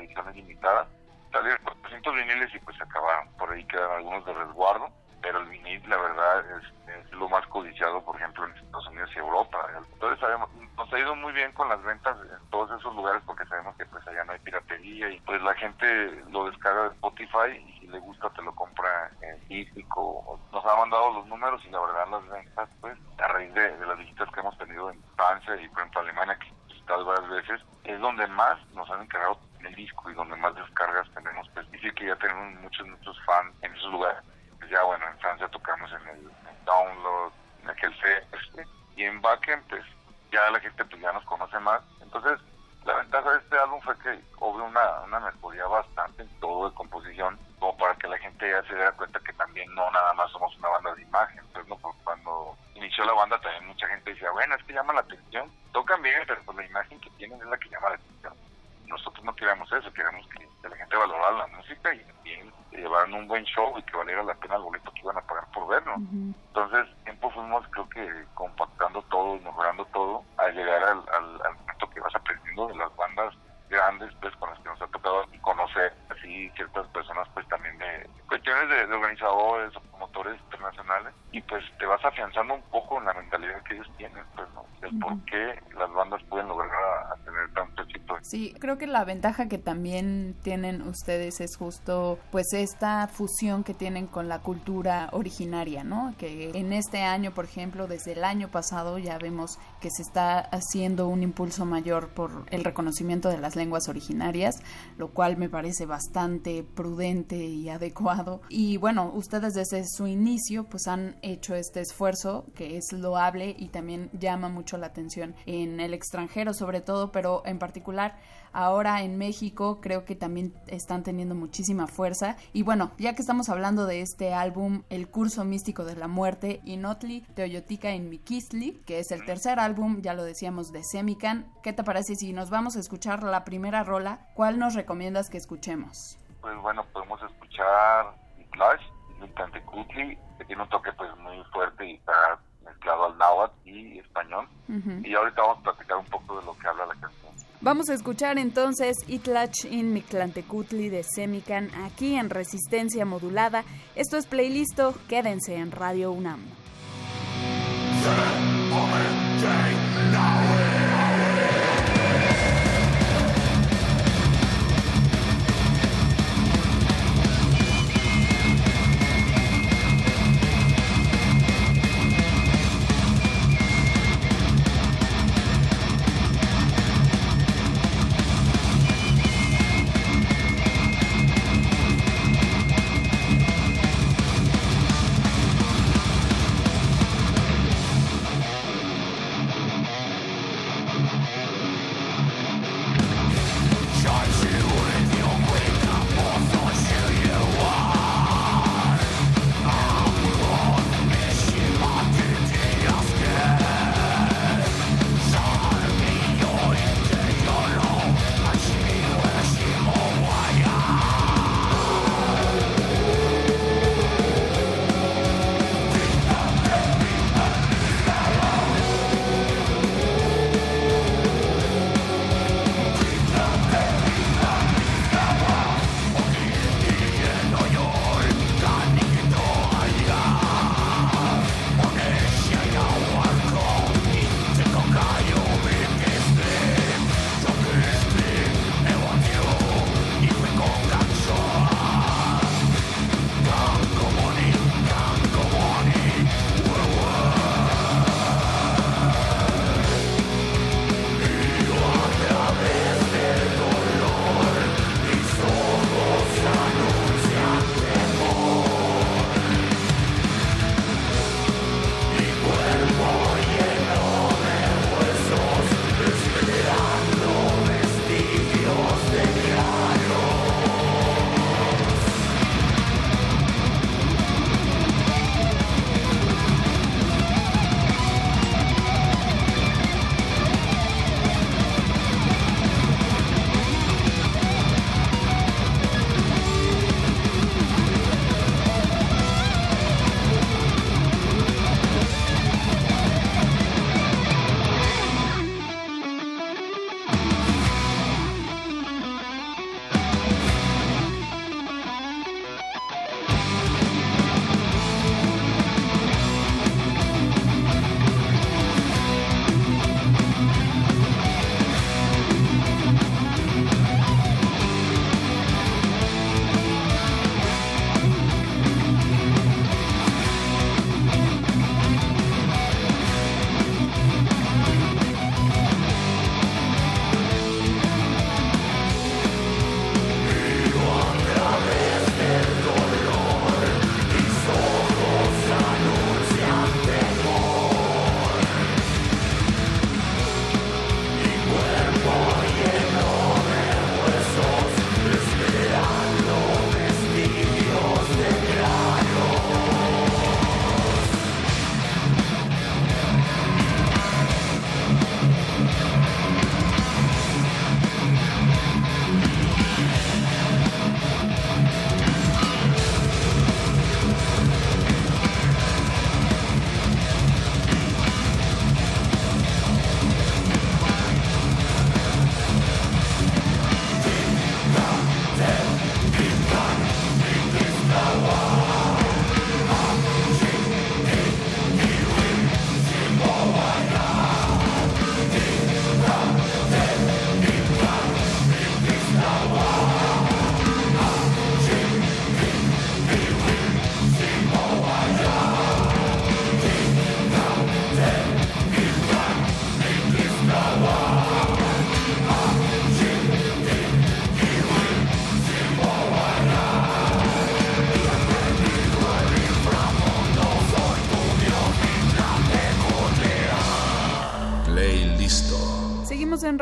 ediciones limitadas, salieron 400 viniles y pues se acabaron, por ahí quedan algunos de resguardo, pero el vinil la verdad es, es lo más codiciado, por ejemplo, en Estados Unidos y Europa. Entonces sabemos, nos ha ido muy bien con las ventas en todos esos lugares porque sabemos que pues allá no hay piratería y pues la gente lo descarga de Spotify y si le gusta te lo compra en físico. Nos han mandado los números y la verdad las ventas pues a raíz de, de las visitas que hemos tenido en Francia y por ejemplo Alemania que hemos visitado varias veces es donde más nos han encargado el disco y donde más descargas tenemos pues dice que ya tenemos muchos muchos fans en esos lugares. Pues ya bueno en Francia tocamos en el en download en aquel este y en backend pues ya la gente pues ya nos conoce más. Entonces la ventaja de este álbum fue que hubo una, una mejoría bastante en todo de composición como para que la gente ya se diera cuenta que también no nada más somos una banda de imagen. Entonces no Porque cuando inició la banda también mucha gente decía bueno es que llama la atención tocan bien pero pues la imagen que tienen es la que llama la atención nosotros no queríamos eso, queríamos que, que la gente valorara la música y también llevaran un buen show y que valiera la pena el boleto que iban a pagar por verlo. Entonces, tiempo fuimos, creo que compactando todo y mejorando todo, al llegar al, al, al momento que vas aprendiendo de las bandas grandes, pues con las que nos ha tocado conocer así ciertas personas, pues también de cuestiones de, de organizadores o promotores internacionales, y pues te vas afianzando un poco en la mentalidad que ellos tienen, pues, ¿no? El por qué las bandas pueden lograr a, a tener tanto éxito. Sí, creo que la ventaja que también tienen ustedes es justo pues esta fusión que tienen con la cultura originaria, ¿no? Que en este año, por ejemplo, desde el año pasado ya vemos que se está haciendo un impulso mayor por el reconocimiento de las lenguas originarias, lo cual me parece bastante prudente y adecuado. Y bueno, ustedes desde su inicio pues han hecho este esfuerzo que es loable y también llama mucho la atención en el extranjero sobre todo, pero en particular ahora en México creo que también están teniendo muchísima fuerza. Y bueno, ya que estamos hablando de este álbum, El Curso Místico de la Muerte, Inotli Teoyotica en Mikisli, que es el tercer álbum, ya lo decíamos, de Semican, ¿qué te parece si nos vamos a escuchar la primera rola? ¿Cuál nos recomiendas que escuchemos? Pues bueno, podemos escuchar Flash, Cutli, que tiene un toque pues muy fuerte y está mezclado al náhuatl y español. Y ahorita vamos a platicar un poco de lo que habla la canción. Vamos a escuchar entonces Itlach in Mictlantecutli de Semican aquí en Resistencia Modulada. Esto es Playlisto, quédense en Radio UNAM.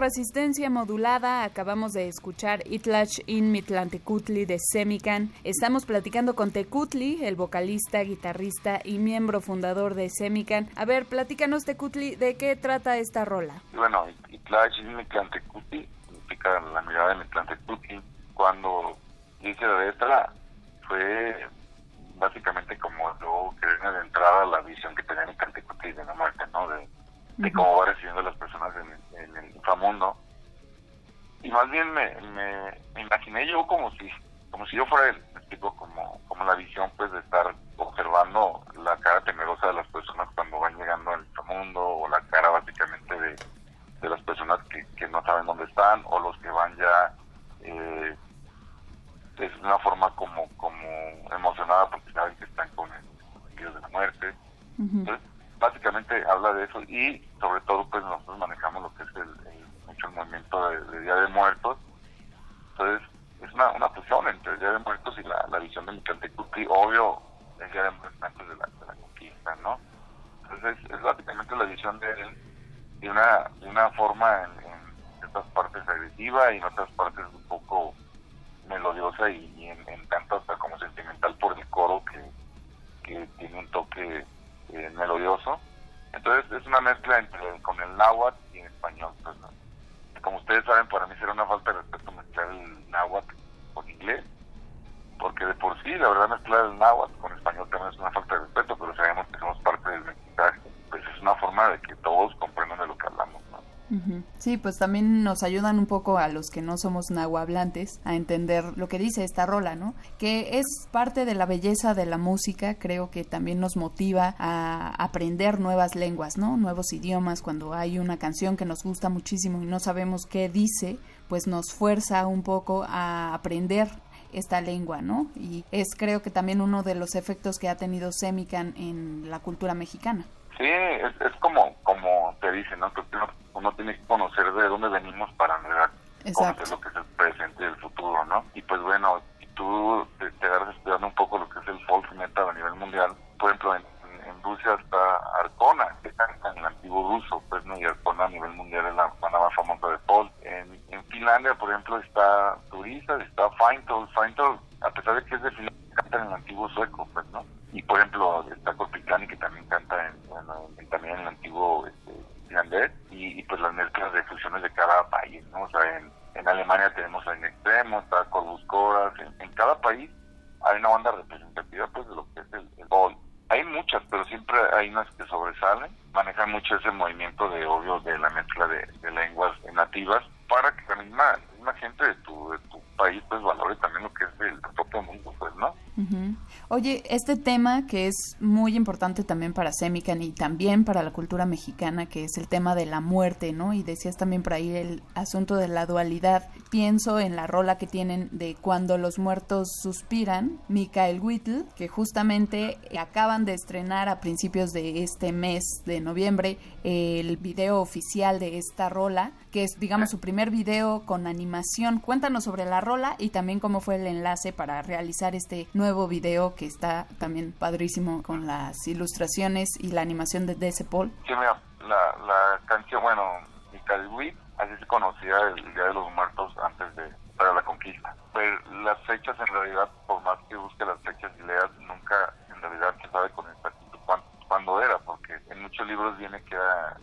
Resistencia Modulada. Acabamos de escuchar Itlach in Mitlantecutli de Semican. Estamos platicando con Tecutli, el vocalista, guitarrista y miembro fundador de Semican. A ver, platícanos, Tecutli, ¿de qué trata esta rola? Bueno, Itlach in Mitlantecutli significa la mirada de Mitlantecutli. Cuando hice la letra fue básicamente como yo quería de entrada la visión que tenía Mitlantecutli de la muerte, ¿no? De, de cómo va recibiendo las personas en, en el inframundo. Y más bien me, me, me imaginé yo como si como si yo fuera él, me explico, como, como la visión pues de estar observando la cara temerosa de las personas cuando van llegando al inframundo o la cara básicamente de, de las personas que, que no saben dónde están o los que van ya eh, es una forma como como emocionada porque saben que están con el Dios de la muerte. Entonces, básicamente habla de eso y sobre todo pues nosotros manejamos lo que es el, mucho el movimiento de, Día de Muertos. Entonces es una, una fusión entre el Día de Muertos y la, la visión de Micantecutli obvio el Día de Muertos antes de la, de la conquista no entonces es, es básicamente la visión de él de una, de una forma en, en ciertas partes agresiva y en otras partes un poco melodiosa y, y en, en tanto hasta como sentimental por el coro que, que tiene un toque eh, melodioso. Entonces es una mezcla entre con el náhuatl y en español. Pues, ¿no? Como ustedes saben, para mí será una falta de respeto mezclar el náhuatl con inglés, porque de por sí, la verdad, mezclar el náhuatl con español también es una falta de respeto, pero sabemos que somos parte del mensaje. Pues es una forma de que todos comprendan de lo que hablamos. ¿no? Ujú. Sí, pues también nos ayudan un poco a los que no somos nahuablantes a entender lo que dice esta rola, ¿no? Que es parte de la belleza de la música, creo que también nos motiva a aprender nuevas lenguas, ¿no? Nuevos idiomas, cuando hay una canción que nos gusta muchísimo y no sabemos qué dice, pues nos fuerza un poco a aprender esta lengua, ¿no? Y es creo que también uno de los efectos que ha tenido Semican en la cultura mexicana. Sí, es, es como como te dicen, ¿no? Que uno, uno tiene que conocer de dónde venimos para. Exacto. conocer lo que es el presente y el futuro, ¿no? Y pues bueno, si tú te, te agarras estudiando un poco lo que es el folk metal a nivel mundial, por ejemplo, en, en, Rusia está Arcona, que canta en el antiguo ruso, pues, ¿no? Y Arcona a nivel mundial es la banda más famosa de folk. En, en Finlandia, por ejemplo, está Turisa, está Feintal. Feintal, a pesar de que es de Finlandia, canta en el antiguo sueco, pues, ¿no? Y por ejemplo, está Korpikani, que también canta en, en- también en el antiguo este, finlandés, y, pues las mezclas de fusiones de cada país, ¿no? O sea, en, en Alemania tenemos en extremo, está Corvus Coras, en, en cada país hay una banda representativa pues de lo que es el, el. Hay muchas, pero siempre hay unas que sobresalen, manejan mucho ese movimiento de obvio de la mezcla de, lenguas nativas para que la misma, gente de tu, país pues valore también lo que es el propio mundo, pues, ¿no? Oye, este tema que es muy importante también para Semican y también para la cultura mexicana, que es el tema de la muerte, ¿no? Y decías también por ahí el asunto de la dualidad. Pienso en la rola que tienen de Cuando los muertos suspiran, Mikael Whittle, que justamente acaban de estrenar a principios de este mes de noviembre el video oficial de esta rola, que es, digamos, su primer video con animación. Cuéntanos sobre la rola y también cómo fue el enlace para realizar este nuevo video que está también padrísimo con las ilustraciones y la animación de DC Paul. Sí, mira, la, la canción, bueno, Michael Witt, así se conocía el Día de los Muertos antes de para la conquista. Pero las fechas en realidad, por más que busque las fechas y leas, nunca en realidad se sabe con exactitud cuándo era, porque en muchos libros viene que era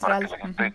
para Ancestral. que la gente,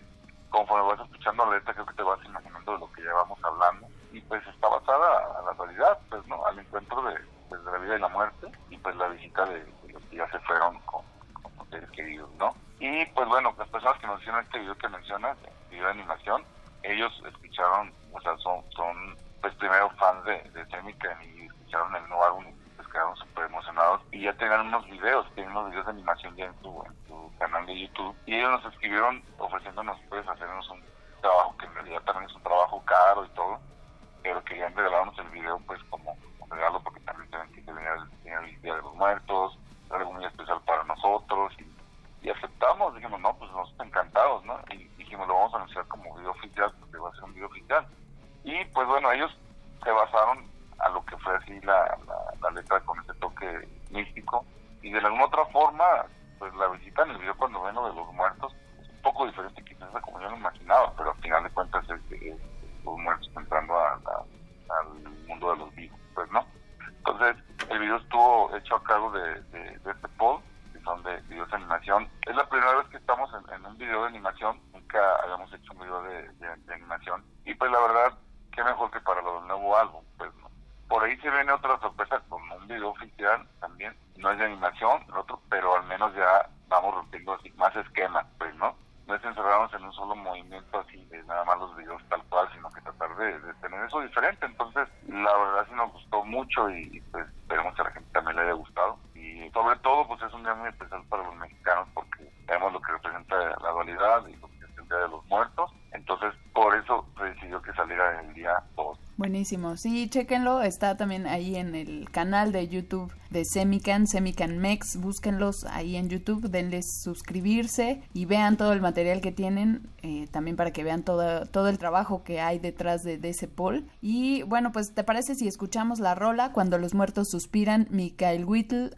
buenísimo. Sí, chequenlo. Está también ahí en el canal de YouTube de Semican, Semican Mex. Búsquenlos ahí en YouTube, denles suscribirse y vean todo el material que tienen. Eh, también para que vean todo, todo el trabajo que hay detrás de, de ese poll. Y bueno, pues, ¿te parece si escuchamos la rola cuando los muertos suspiran? Mikael Whittle,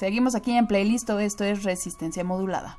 Seguimos aquí en playlist, esto es Resistencia Modulada.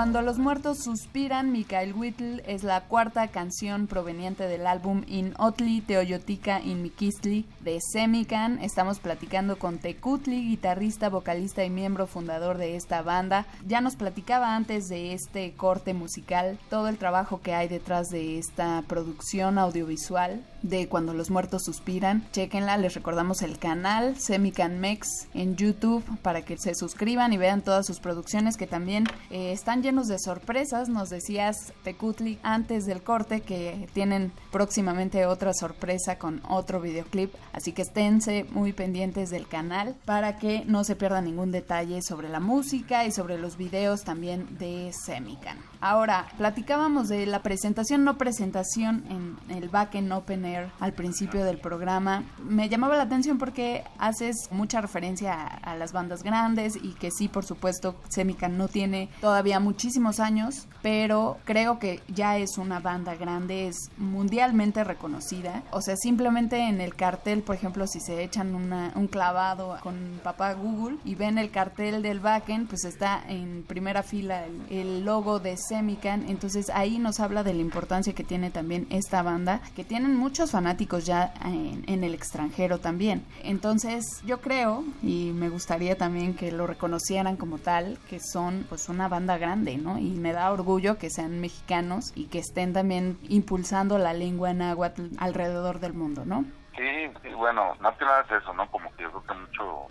Cuando los muertos suspiran, Mikael Whittle es la cuarta canción proveniente del álbum In Otli Teoyotica in Mikistli de Semican. Estamos platicando con Tecutli, guitarrista, vocalista y miembro fundador de esta banda. Ya nos platicaba antes de este corte musical todo el trabajo que hay detrás de esta producción audiovisual de Cuando los muertos suspiran. Chequenla, les recordamos el canal Semican Mex en YouTube para que se suscriban y vean todas sus producciones que también eh, están llenos de sorpresas. Nos decías, Tecutli, antes del corte que tienen próximamente otra sorpresa con otro videoclip. Así que esténse muy pendientes del canal para que no se pierda ningún detalle sobre la música y sobre los videos también de Semican. Ahora, platicábamos de la presentación, no presentación en el Back en Open Air al principio del programa. Me llamaba la atención porque haces mucha referencia a, a las bandas grandes y que sí, por supuesto, Semican no tiene todavía muchísimos años, pero creo que ya es una banda grande, es mundialmente reconocida. O sea, simplemente en el cartel, por ejemplo, si se echan una- un clavado con papá Google y ven el cartel del backend, pues está en primera fila el, el logo de Semican. Entonces ahí nos habla de la importancia que tiene también esta banda, que tienen muchos fanáticos ya en, en el extranjero también. Entonces yo creo, y me gustaría también que lo reconocieran como tal, que son pues una banda grande, ¿no? Y me da orgullo que sean mexicanos y que estén también impulsando la lengua náhuatl alrededor del mundo, ¿no? Sí, sí, bueno, más que nada es eso, ¿no? Como que yo creo que mucho,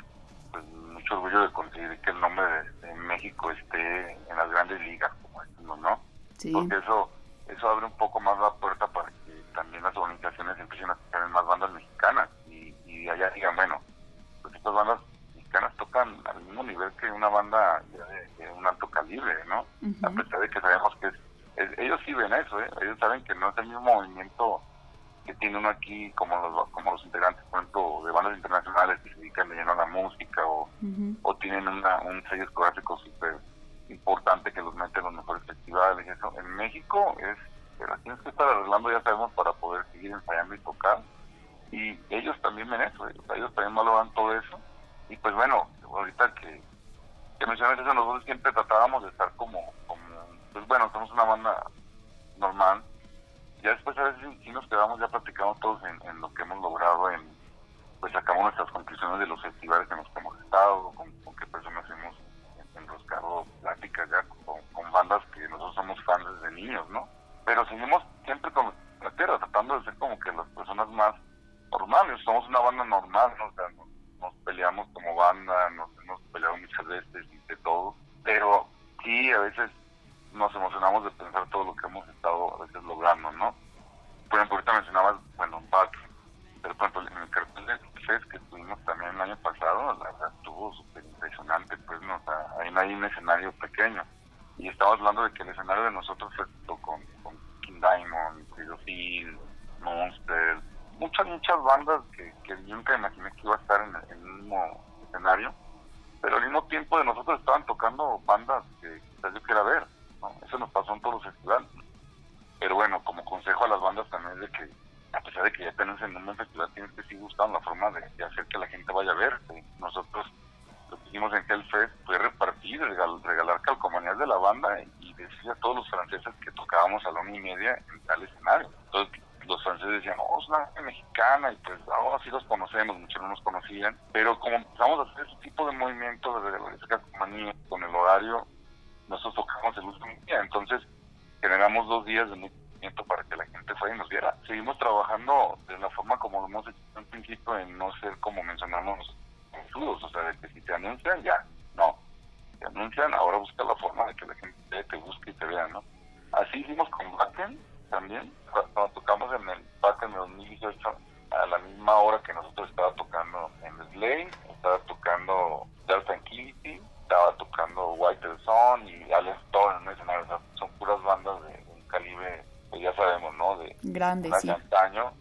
pues, mucho orgullo de conseguir que el nombre de, de México esté en las grandes ligas, como decimos, ¿no? Sí. Porque eso, eso abre un poco más la puerta para que también las organizaciones empiecen a tener más bandas mexicanas y, y allá digan, bueno, pues estas bandas mexicanas tocan al mismo nivel que una banda de, de un alto calibre, ¿no? A pesar de que sabemos que es, es- ellos sí ven eso, ¿eh? Ellos saben que no es el mismo movimiento que tiene uno aquí como los como los integrantes, por ejemplo, de bandas internacionales que se dedican de lleno a la música o, o tienen una, un sello discográfico súper importante que los mete en los mejores festivales y eso. En México es, pero tienes que estar arreglando, ya sabemos, para poder seguir ensayando y tocar. Y ellos también ven eso, sea, ellos también valoran todo eso. Y pues bueno, ahorita que, que eso, nosotros siempre tratábamos de estar como, como, pues bueno, somos una banda normal. Ya después a veces sí, nos quedamos ya platicando todos en, en lo que hemos logrado, en pues sacamos nuestras conclusiones de los festivales en los que hemos estado, con, con qué personas hemos enroscado pláticas ya con, con bandas que nosotros somos fans desde niños, ¿no? Pero seguimos siempre con la tierra, tratando de ser como que las personas más normales, somos una banda normal, ¿no? Nos, peleamos como banda, nos hemos peleado muchas veces y de todo, pero sí, a veces nos emocionamos de pensar todo lo que hemos estado a veces logrando, ¿no? Por ejemplo, ahorita mencionabas, bueno, Back, pero por ejemplo, en el cartel de que tuvimos también el año pasado, la verdad estuvo súper impresionante, pues, ¿no? O sea, ahí no hay un escenario pequeño. Y estamos hablando de que el escenario de nosotros fue con, Diamond, Pedophile, Monster, muchas, muchas bandas que, que nunca imaginé que iba a estar en el, en el mismo escenario. Pero al mismo tiempo de nosotros estaban tocando bandas que quizás yo quiera ver, ¿no? Eso nos pasó en todos los festivales. Pero bueno, como consejo a las bandas también es de que, a pesar de que ya tenés en un buen festival, tienes que seguir buscando la forma de, hacer que la gente vaya a verte. Nosotros lo que hicimos en Hellfest fue repartir, regal- regalar calcomanías de la banda y, decir a todos los franceses que tocábamos a la una y media en tal escenario. Entonces los franceses decían, oh, es una mexicana y pues ahora sí los conocemos, muchos no nos conocían. Pero como empezamos a hacer ese tipo de movimientos de regalar esa calcomanía con el horario, nosotros tocamos el último día. Entonces generamos dos días de movimiento para que la gente fuera y nos viera. Seguimos trabajando de la forma como lo hemos hecho en principio, en no ser como mencionamos o sea, de que si te anuncian, ya, no. Te anuncian, ahora busca la forma de que la gente te busque y te vea, ¿no? Así hicimos con Backen también, cuando tocamos en el Backen de 2018, a la misma hora que nosotros estaba tocando en Slay, estaba tocando Dark Tranquility, estaba tocando White Sun y Alex Thor en un escenario, o sea, son puras bandas de, de un calibre, pues ya sabemos, ¿no? De Grande, sí. antaño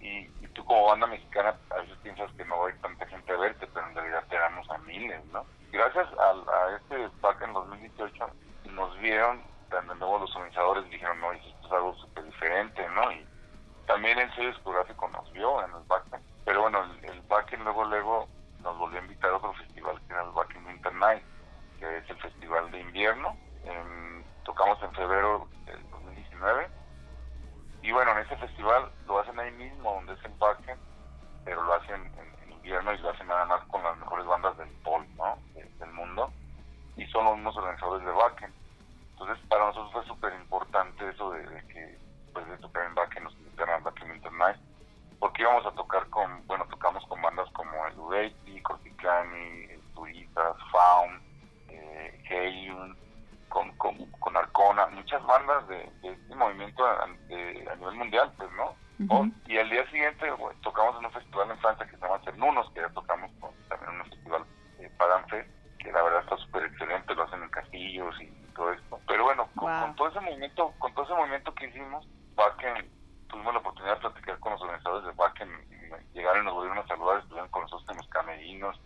y tú como banda mexicana a veces piensas que no va a ir tanta gente a verte, pero en realidad te éramos a miles, ¿no? Gracias a, a este destaque en 2018 nos vieron, de nuevo los organizadores dijeron, no, esto es algo súper diferente, ¿no? Y también el sello discográfico nos vio en el Backend, pero bueno, el, el Backend luego, luego nos volvió a invitar a otro festival que era el Backend Winter Night, que es el festival de invierno. Tocamos en febrero del 2019 y bueno, en ese festival lo hacen ahí mismo, donde es en pero lo hacen en, invierno y lo hacen además con las mejores bandas del pol, ¿no? Del mundo. Y son los mismos organizadores de Bakken. Entonces, para nosotros fue súper importante eso de, que, pues, de tocar en Bakken, nos invitaron a Internet, porque íbamos a tocar con, bueno, tocamos con bandas como el Ureiti, Corticani, Turitas, Faun, eh, con, con, con Arcona, muchas bandas de, de este movimiento a, de- a nivel mundial, pues, ¿no? Oh, y al día siguiente bueno, tocamos en un festival en Francia que se llama Cernunos, que ya tocamos con, también en un festival eh, Pagan Fest, que la verdad está súper excelente, lo hacen en castillos y, todo esto. Pero bueno, con, Wow. con todo ese movimiento, con todo ese movimiento que hicimos, Wacken, tuvimos la oportunidad de platicar con los organizadores de Wacken, y llegaron y nos volvieron a saludar, estuvieron con nosotros en los camerinos,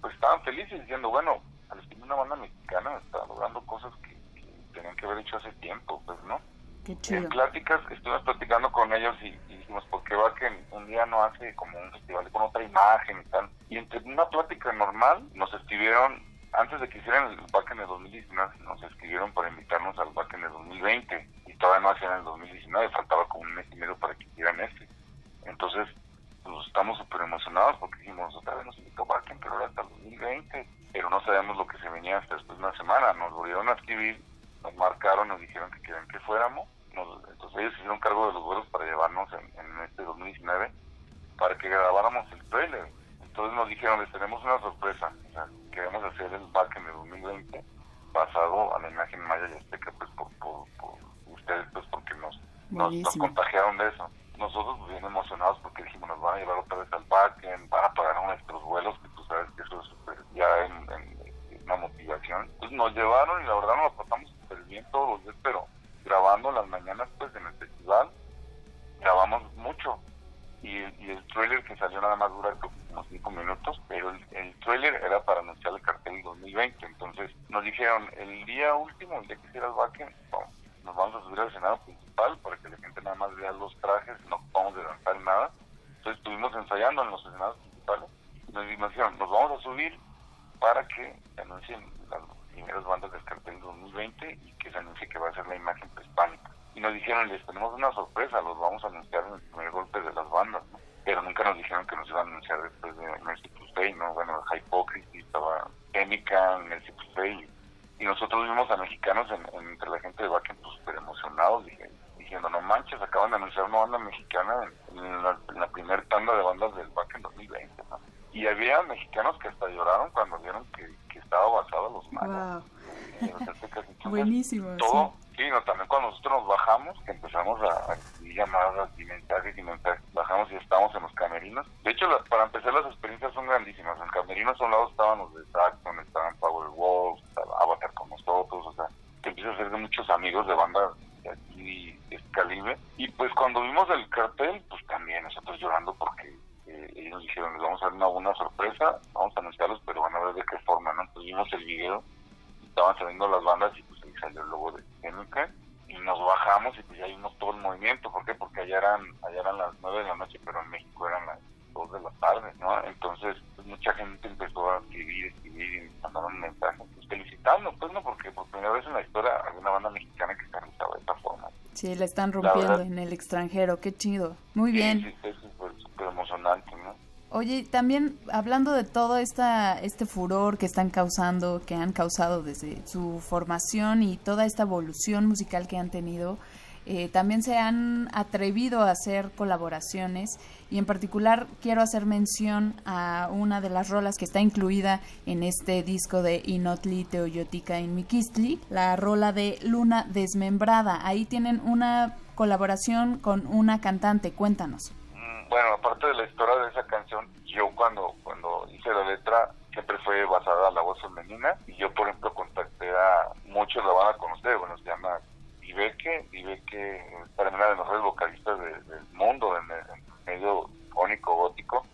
pues estaban felices diciendo, bueno, al de una banda mexicana está logrando cosas que, que tenían que haber hecho hace tiempo, pues, ¿no? Qué En pláticas, estuvimos platicando con ellos y, y dijimos, ¿por qué va que un día no hace como un festival con otra imagen y tal? Y entre una plática normal nos escribieron, antes de que hicieran el Backen de 2019, nos escribieron para invitarnos al Backen de 2020 y todavía no hacían el 2019, faltaba como un mes y medio para que hicieran este. Entonces, pues estamos súper emocionados porque dijimos, otra vez nos invitó Backen, pero ahora hasta el 2020, pero no sabemos lo que se venía hasta después de una semana. Nos volvieron a escribir, nos marcaron, nos dijeron que querían que fuéramos. Nos- entonces ellos hicieron cargo de los vuelos para llevarnos en, en este 2019 para que grabáramos el trailer. Entonces nos dijeron, les tenemos una sorpresa. O sea, queremos hacer el back en el 2020 basado a la imagen maya y azteca, pues por, por, por ustedes, pues porque nos, nos, contagiaron de eso. Nosotros pues, bien emocionados porque dijimos, nos van a llevar otra vez al backend, van a pagar nuestros vuelos, que tú sabes que eso es ya en, en- una motivación. Entonces nos llevaron y la verdad nos la pasamos súper bien todos los días, pero grabando las mañanas pues en el festival, grabamos mucho. Y, y el trailer que salió nada más dura como cinco minutos, pero el, el trailer era para anunciar el cartel del 2020. Entonces nos dijeron, el día último, el día que hiciera el backend, vamos, nos vamos a subir al escenario principal para que la gente nada más vea los trajes, no vamos a danzar nada. Entonces estuvimos ensayando en los escenarios principales. Nos dijeron, nos vamos a subir para que anuncien las primeras bandas del cartel 2020 y que se anuncie que va a ser la imagen prehispánica. Y nos dijeron, les tenemos una sorpresa, los vamos a anunciar en el primer golpe de las bandas. Pero nunca nos dijeron que nos iban a anunciar después de Mercy Crusade, ¿no? Bueno, Hypocrisy, estaba Chemica, Mercy Crusade. Y nosotros vimos a mexicanos en- en- entre la gente de Bakken pues, súper emocionados, diciendo, no manches, acaban de anunciar una banda mexicana en, en la, la primera tanda de bandas del Bakken 2020, ¿no? Y había mexicanos que hasta lloraron cuando vieron que, que estaba basado en los mayas. Wow. en los aztecas. Entonces, Buenísimo. todo, sí, no, también cuando nosotros nos bajamos, que empezamos a, a llamadas y mensajes y mensajes, bajamos y estábamos en los camerinos. De hecho, la- para empezar, las experiencias son grandísimas. En camerinos a un lado estaban los de Saxon, estaban Powerwolves, estaba Avatar con nosotros, o sea, que empieza a ser de muchos amigos de bandas de aquí de calibre. Y pues cuando vimos el cartel, pues también nosotros llorando porque eh, ellos dijeron, les vamos a dar una, una sorpresa, vamos a anunciarlos, pero van a ver de qué forma, ¿no? Entonces vimos el video estaban saliendo las bandas y pues ahí salió el logo de Chemical y nos bajamos y pues ya vimos todo el movimiento. ¿Por qué? Porque allá eran, allá eran las nueve de la noche, pero en México eran las dos de la tarde, ¿no? Entonces pues, mucha gente empezó a escribir, escribir y mandaron mensajes pues, felicitando, pues no, porque por primera vez en la historia había una banda mexicana que se organizaba de esta forma. Sí, la están La rompiendo verdad- en el extranjero. Qué chido. Muy bien. Sí, sí, emocionante. Oye, también hablando de todo esta, este furor que están causando, que han causado desde su formación y toda esta evolución musical que han tenido, eh, también se han atrevido a hacer colaboraciones y en particular quiero hacer mención a una de las rolas que está incluida en este disco de Inotli Teoyotica in Mikistli, la rola de Luna Desmembrada. Ahí tienen una colaboración con una cantante, cuéntanos. Bueno, aparte de la historia de esa canción, yo cuando cuando hice la letra siempre fue basada en la voz femenina y yo, por ejemplo, contacté a muchos la van a conocer, bueno, se llama Ibeque, Ibeque para mí una de las mejores vocalistas de- del mundo en el, medio fónico gótico,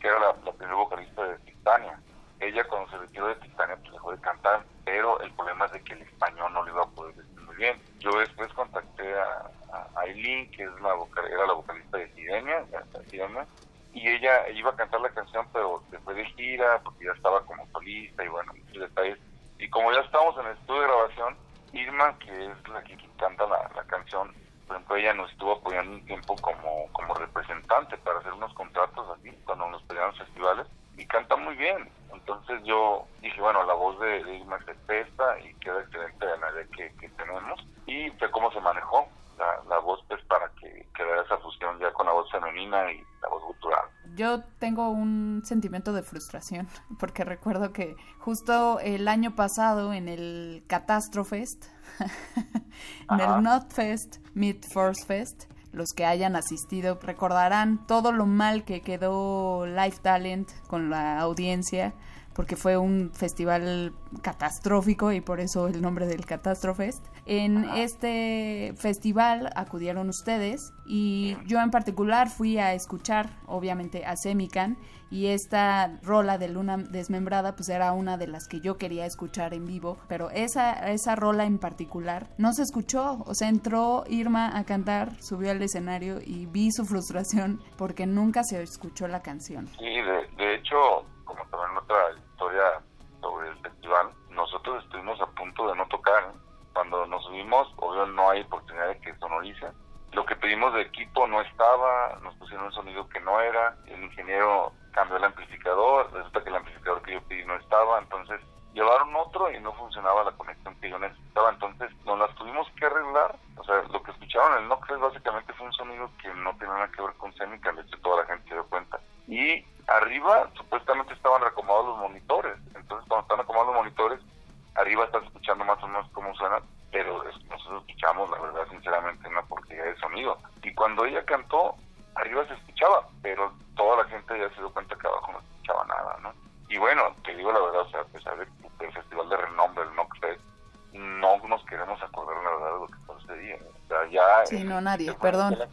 que era la, la primera vocalista de Titania. Ella cuando se retiró de Titania pues dejó de cantar, pero el problema es de que el español no lo iba a poder decir muy bien. Yo después contacté a, Aileen, que es la vocal, era la vocalista de Sirenia, de- de y ella iba a cantar la canción, pero se fue de gira porque ya estaba como solista y bueno, muchos detalles. Y como ya estábamos en el estudio de grabación, Irma, que es la que canta la, la canción, por ejemplo, ella nos estuvo apoyando un tiempo como, como representante para hacer unos contratos así, cuando nos pedían los festivales, y canta muy bien. Entonces yo dije, bueno, la voz de, de Irma es esta y queda excelente la idea que, que tenemos. Y fue cómo se manejó la, la voz, pues para que quedara esa fusión ya con la voz femenina y la voz gutural. Yo tengo un sentimiento de frustración porque recuerdo que justo el año pasado en el Catástrofest, en el Notfest, Mid Force Fest, los que hayan asistido recordarán todo lo mal que quedó Live Talent con la audiencia porque fue un festival catastrófico y por eso el nombre del Catástrofest. En este festival acudieron ustedes y yo en particular fui a escuchar obviamente a Semican y esta rola de Luna Desmembrada pues era una de las que yo quería escuchar en vivo, pero esa, esa rola en particular no se escuchó, o sea, entró Irma a cantar, subió al escenario y vi su frustración porque nunca se escuchó la canción. Sí, de, de hecho, como también otra historia sobre el festival, nosotros estuvimos a punto de no tocar. ¿eh? Cuando nos subimos, obvio no hay oportunidad de que sonorice. Lo que pedimos de equipo no estaba, nos pusieron un sonido que no era, el ingeniero cambió el amplificador, resulta que el amplificador que yo pedí no estaba, entonces llevaron otro y no funcionaba la conexión que yo necesitaba, entonces nos las tuvimos que arreglar, o sea, lo que escucharon el Noxes básicamente fue un sonido que no tenía nada que ver con Semica, de hecho toda la gente se dio cuenta. Y arriba supuestamente estaban recomodados los monitores, entonces cuando están acomodados los monitores, arriba estás escuchando más o menos cómo suena, pero nosotros escuchamos, la verdad, sinceramente, una porquería de sonido. Y cuando ella cantó, arriba se escuchaba, pero toda la gente ya se dio cuenta que abajo no se escuchaba nada, ¿no? Y bueno, te digo la verdad, o sea, a pesar de que el festival de renombre, el Knockfest, no nos queremos acordar la verdad de lo que pasó ese día. O sea, ya... Sí, el- no, nadie, el perdón. Celán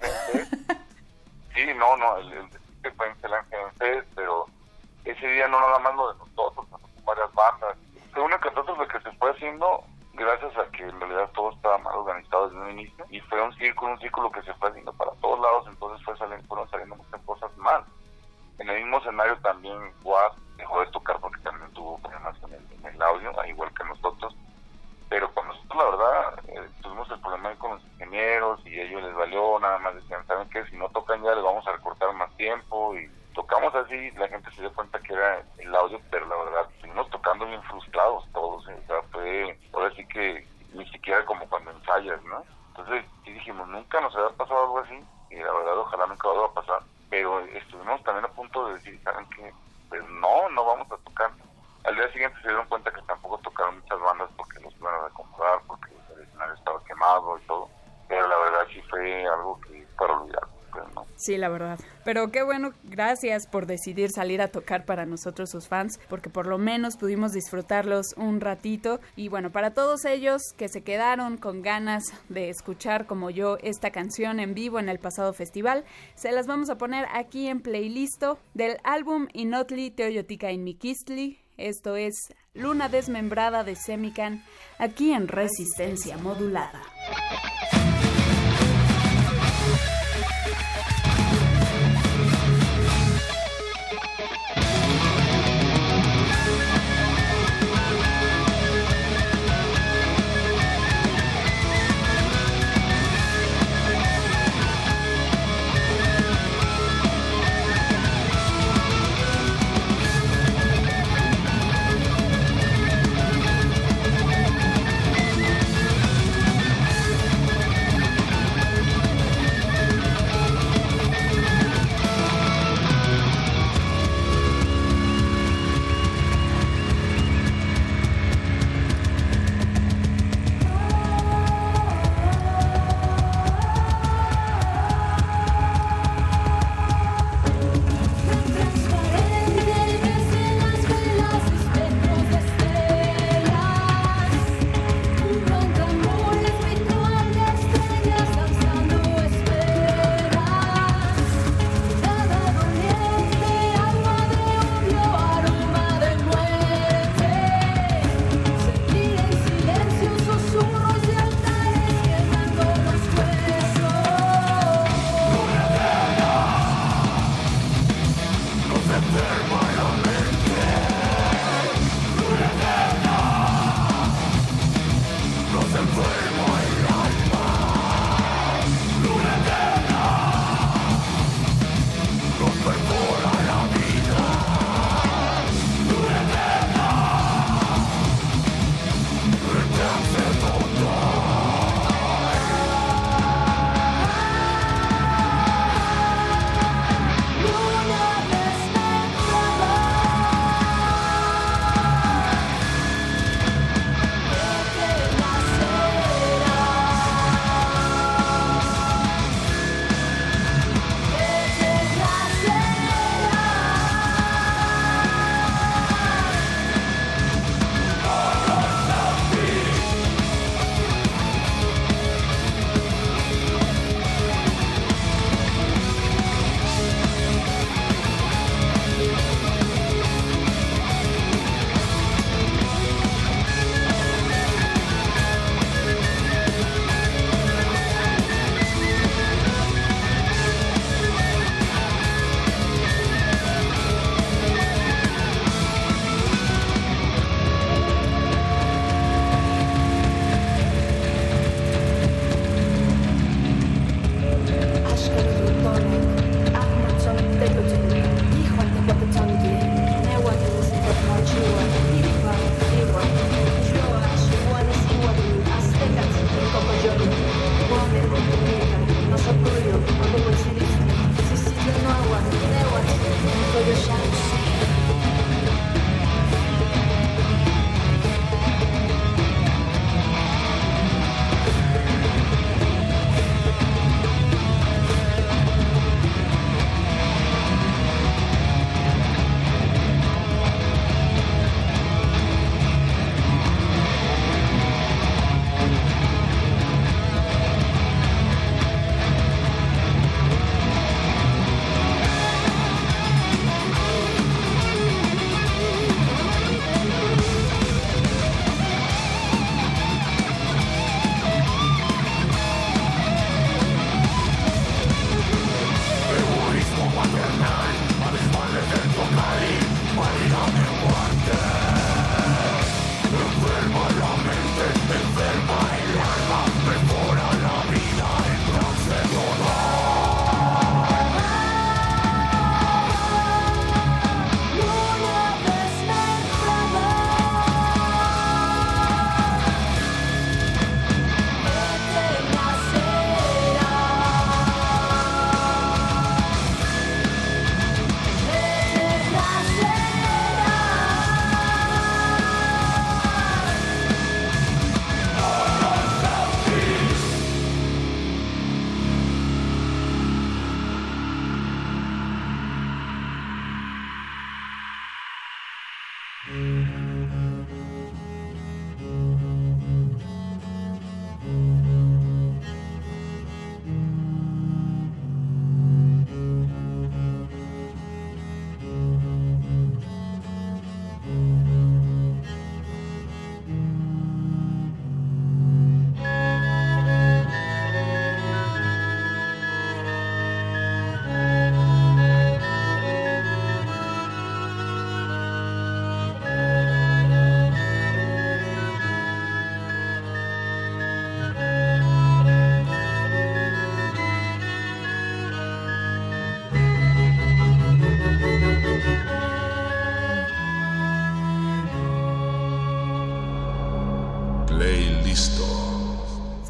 Sí, no, no, el, el que fue en Fest, pero ese día no nada más lo de nosotros, varias bandas. Fue una catástrofe que se fue haciendo gracias a que en realidad todo estaba mal organizado desde un inicio y fue un círculo, un círculo que se fue haciendo para todos lados, entonces fue saliendo, fueron saliendo muchas cosas mal. En el mismo escenario también Guad dejó de tocar porque también tuvo problemas en el, audio, al igual que nosotros. Pero con nosotros, la verdad, eh, tuvimos el problema con los ingenieros y ellos les valió, nada más decían, ¿saben qué? Si no tocan ya les vamos a recortar más tiempo y tocamos así, la gente se dio cuenta que era el audio, pero la verdad, seguimos tocando bien frustrados todos, o sea, fue, ahora sí que ni siquiera como cuando ensayas, ¿no? Entonces, sí dijimos, nunca nos había pasado algo así, y la verdad, ojalá nunca vuelva a pasar, pero estuvimos también a punto de decir, ¿saben qué? Pues no, no vamos a tocar. Al día siguiente se dieron cuenta que tampoco tocaron muchas bandas porque los iban a comprar, porque el escenario estaba quemado y todo, pero la verdad sí fue algo que para olvidar, pues no. Sí, la verdad. Pero qué bueno, gracias por decidir salir a tocar para nosotros sus fans, porque por lo menos pudimos disfrutarlos un ratito. Y bueno, para todos ellos que se quedaron con ganas de escuchar como yo esta canción en vivo en el pasado festival, se las vamos a poner aquí en playlisto del álbum Inotli Teoyotica in Mikistli. Esto es Luna Desmembrada de Semican, aquí en Resistencia Modulada.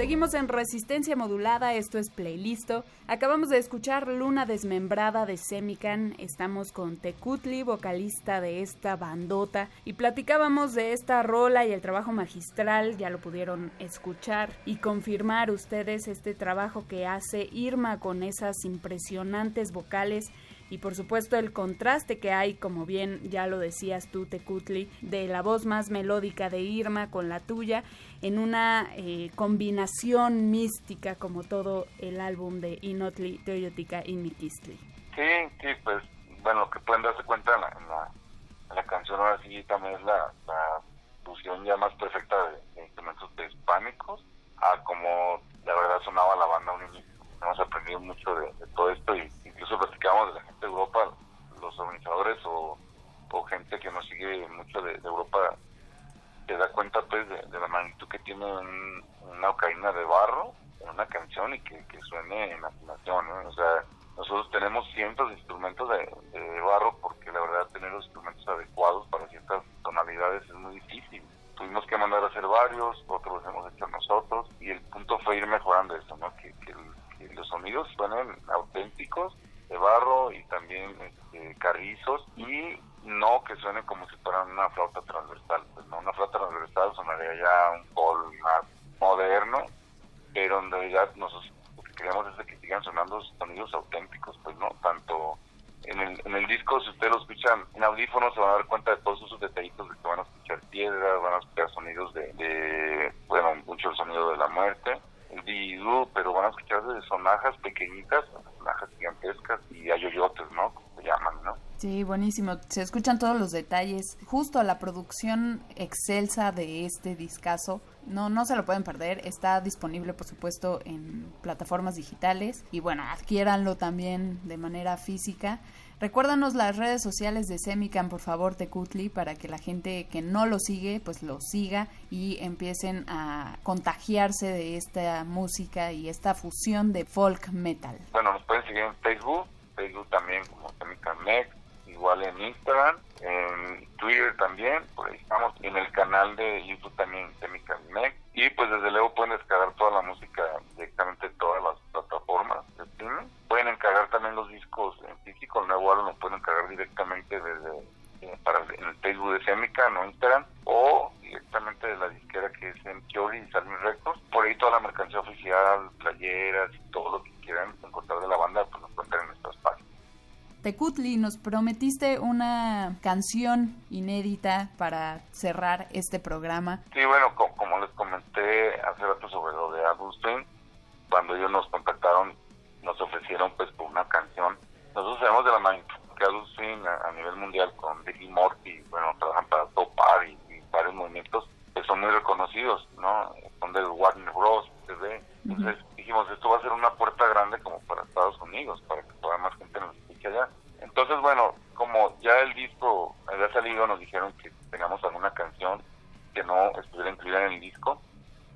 Seguimos en resistencia modulada, esto es Playlisto. Acabamos de escuchar Luna Desmembrada de Semican. Estamos con Tecutli, vocalista de esta bandota, y platicábamos de esta rola y el trabajo magistral. Ya lo pudieron escuchar y confirmar ustedes este trabajo que hace Irma con esas impresionantes vocales y por supuesto el contraste que hay, como bien ya lo decías tú, Tecutli, de la voz más melódica de Irma con la tuya, en una eh, combinación mística como todo el álbum de Inotli, Teoyotica y Mitistli. Sí, sí, pues bueno, que pueden darse cuenta en la, en la, en la canción ahora sí también es la, la fusión ya más perfecta de, de instrumentos prehispánicos a como la verdad sonaba la banda un inicio. Hemos aprendido mucho de, de todo esto y incluso platicábamos de la Europa, los organizadores o, gente que nos sigue mucho de, Europa se da cuenta pues de, la magnitud que tiene un- una ocarina de barro en una canción y que, que suene en afinación, ¿no? O sea, nosotros tenemos cientos de instrumentos de, de barro porque la verdad tener los instrumentos adecuados para ciertas tonalidades es muy difícil. Tuvimos que mandar a hacer varios, otros los hemos hecho nosotros y el punto fue ir mejorando eso, ¿no? Que, que, el- que los sonidos suenen auténticos de barro y también este, carrizos y no que suene como si fueran una flauta transversal. Pues no, una flauta transversal sonaría ya un col más moderno, pero en realidad nosotros lo que queremos es de que sigan sonando sonidos auténticos, pues no tanto en el, en el disco, si ustedes lo escuchan en audífonos, se van a dar cuenta de todos esos detallitos de que van a escuchar piedras, van a escuchar sonidos de, de bueno, mucho el sonido de la muerte, el didú, pero van a escuchar de sonajas pequeñitas, sonajas gigantescas y ayoyotes, ¿no? Como se llaman, ¿no? Sí, buenísimo. Se escuchan todos los detalles. Justo la producción excelsa de este discazo. No, no se lo pueden perder. Está disponible, por supuesto, en plataformas digitales. Y bueno, adquiéranlo también de manera física. Recuérdanos las redes sociales de Semican, por favor, Tecutli, para que la gente que no lo sigue, pues lo siga y empiecen a contagiarse de esta música y esta fusión de folk metal. Bueno, nos pueden seguir en Facebook, Facebook también como Chemical Mech, igual en Instagram, en Twitter también, por ahí estamos, en el canal de YouTube también Chemical Mech, y pues desde luego pueden descargar toda la música directamente de todas las plataformas de streaming. Pueden encargar también los discos en físico, el nuevo álbum lo pueden encargar directamente desde eh, para en el Facebook de Semica, no Instagram, o directamente de la disquera que es en Kiori y Salmin Records. Por ahí toda la mercancía oficial, playeras y todo lo que quieran encontrar de la banda, pues Tecutli, nos prometiste una canción inédita para cerrar este programa. Sí, bueno, co- como les comenté hace rato sobre lo de Swim, cuando ellos nos contactaron, nos ofrecieron pues por una canción. Nosotros sabemos de la magnitud que Swim a, a nivel mundial con Ricky Morty, bueno, trabajan para Topar y, y varios movimientos que son muy reconocidos, ¿no? Son del Warner Bros. TV. Entonces dijimos, esto va a ser una puerta grande como para Estados Unidos, para que toda más gente nos allá. Entonces, bueno, como ya el disco había salido, nos dijeron que tengamos alguna canción que no estuviera incluida en el disco.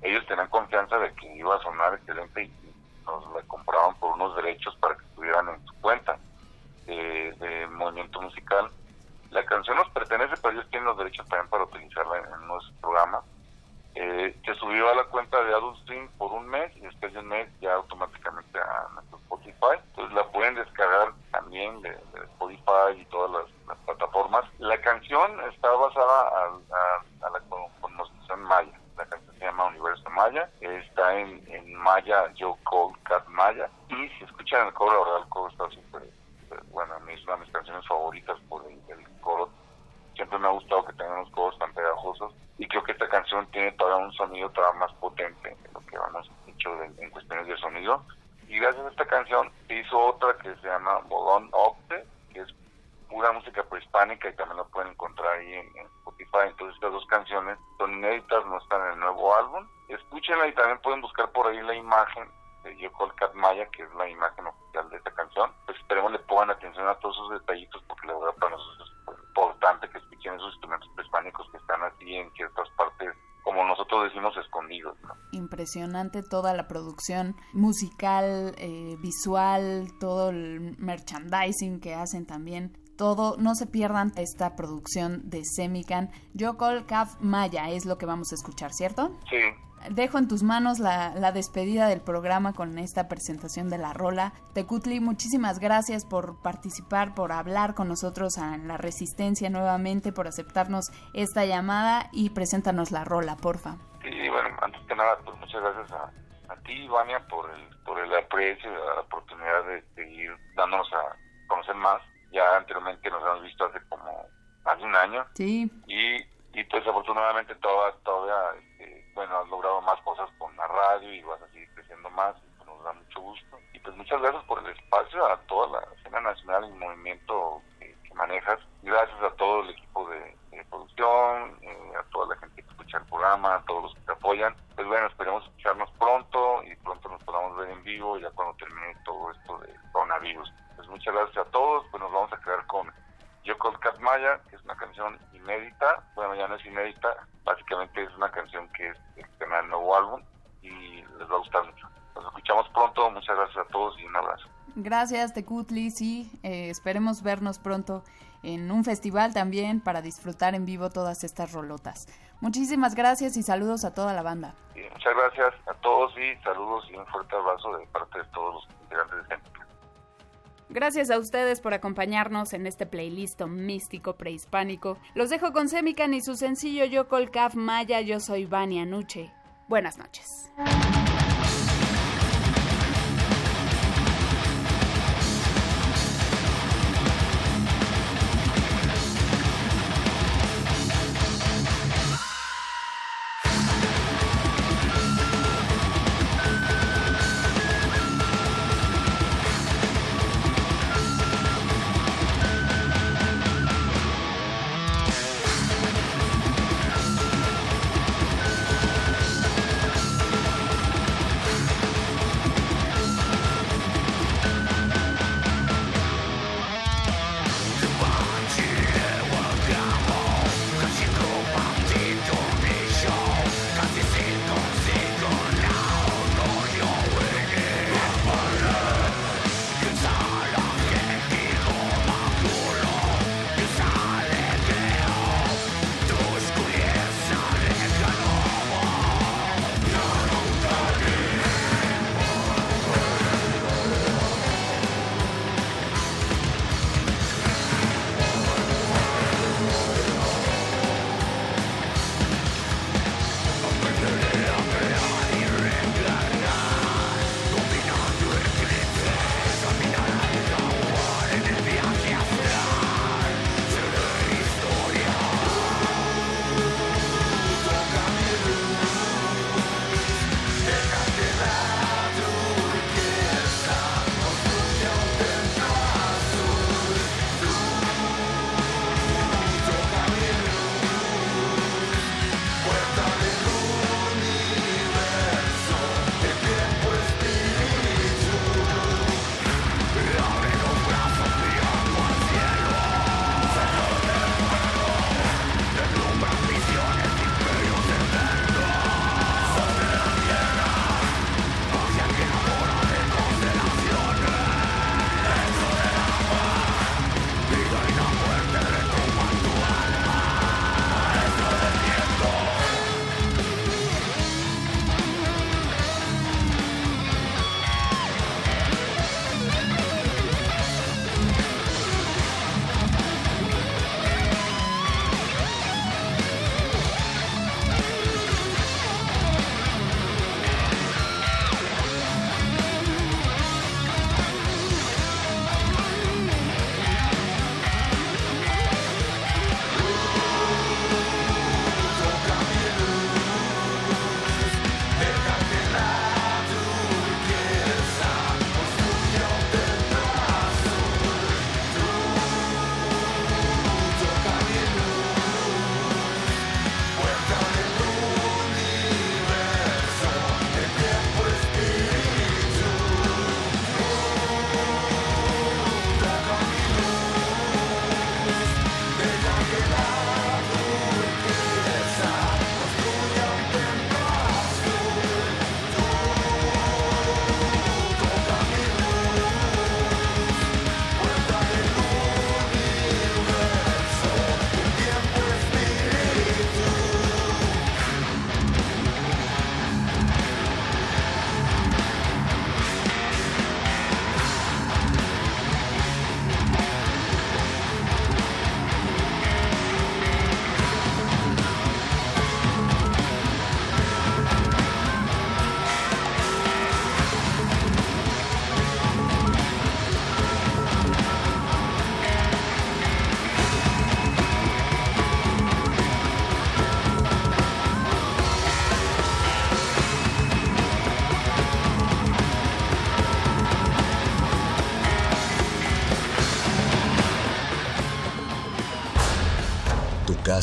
Ellos tenían confianza de que iba a sonar excelente y nos la compraban por unos derechos para que estuvieran en su cuenta de, de movimiento musical. La canción nos pertenece, pero ellos tienen los derechos también para utilizarla en, en nuestro programa. Eh, se subió a la cuenta de Adult Swim por un mes y después de un mes ya automáticamente a nuestro Spotify. Entonces la pueden descargar también de, Spotify y todas las, plataformas. La canción está basada a, a- la con- connotación maya. La canción se llama Universo Maya. Está en, maya, Joe Cole, Cat Maya. Y si escuchan el coro, verdad el coro está súper, bueno. A mí es una de mis canciones favoritas por el coro siempre me ha gustado que tengan los coros tan pegajosos y creo que esta canción tiene todavía un sonido todavía más potente de lo que hemos hecho en cuestiones de sonido. Y gracias a esta canción se hizo otra que se llama Bolón Octe que es pura música prehispánica y también la pueden encontrar ahí en, en Spotify. Entonces estas dos canciones son inéditas no están en el nuevo álbum. Escúchenla y también pueden buscar por ahí la imagen de Yoko Cat Maya, que es la imagen oficial de esta canción. Pues esperemos le pongan atención a todos esos detallitos, porque la verdad para nosotros es muy importante que escuchen esos instrumentos prehispánicos que están así en ciertas partes, como nosotros decimos, escondidos. ¿no? Impresionante toda la producción musical, eh, visual, todo el merchandising que hacen también. Todo, no se pierdan esta producción de Semican. Yokol Kaf Maya es lo que vamos a escuchar, ¿cierto? Sí, dejo en tus manos la, la despedida del programa con esta presentación de la rola. Tecutli, muchísimas gracias por participar, por hablar con nosotros en la Resistencia nuevamente, por aceptarnos esta llamada y preséntanos la rola, porfa. Bueno, antes que nada, pues muchas gracias a, a ti, Vania, por el, por el aprecio y la oportunidad de seguir dándonos a conocer más. Ya anteriormente nos hemos visto hace como hace un año Sí. y, y pues afortunadamente toda, todavía, este, bueno, has logrado más cosas con la radio y vas a seguir creciendo más y pues, nos da mucho gusto. Y pues muchas gracias por el espacio a toda la escena nacional y movimiento que, que manejas. Gracias a todo el equipo de, de producción, eh, a toda la gente que el programa, a todos los que te apoyan. Pues bueno, esperemos escucharnos pronto y pronto nos podamos ver en vivo ya cuando termine todo esto de coronavirus. Pues muchas gracias a todos, pues nos vamos a quedar con Yoko Cat Maya, que es una canción inédita, bueno ya no es inédita, básicamente es una canción que es el tema del nuevo álbum y les va a gustar mucho. Nos escuchamos pronto, muchas gracias a todos y un abrazo. Gracias, Tecutli. Sí, eh, esperemos vernos pronto en un festival también para disfrutar en vivo todas estas rolotas. Muchísimas gracias y saludos a toda la banda. Y muchas gracias a todos y saludos y un fuerte abrazo de parte de todos los integrantes de Centro. Gracias a ustedes por acompañarnos en este playlist místico prehispánico. Los dejo con Semican y su sencillo Yo Colcaf Maya, yo soy Vania Nuche. Buenas noches.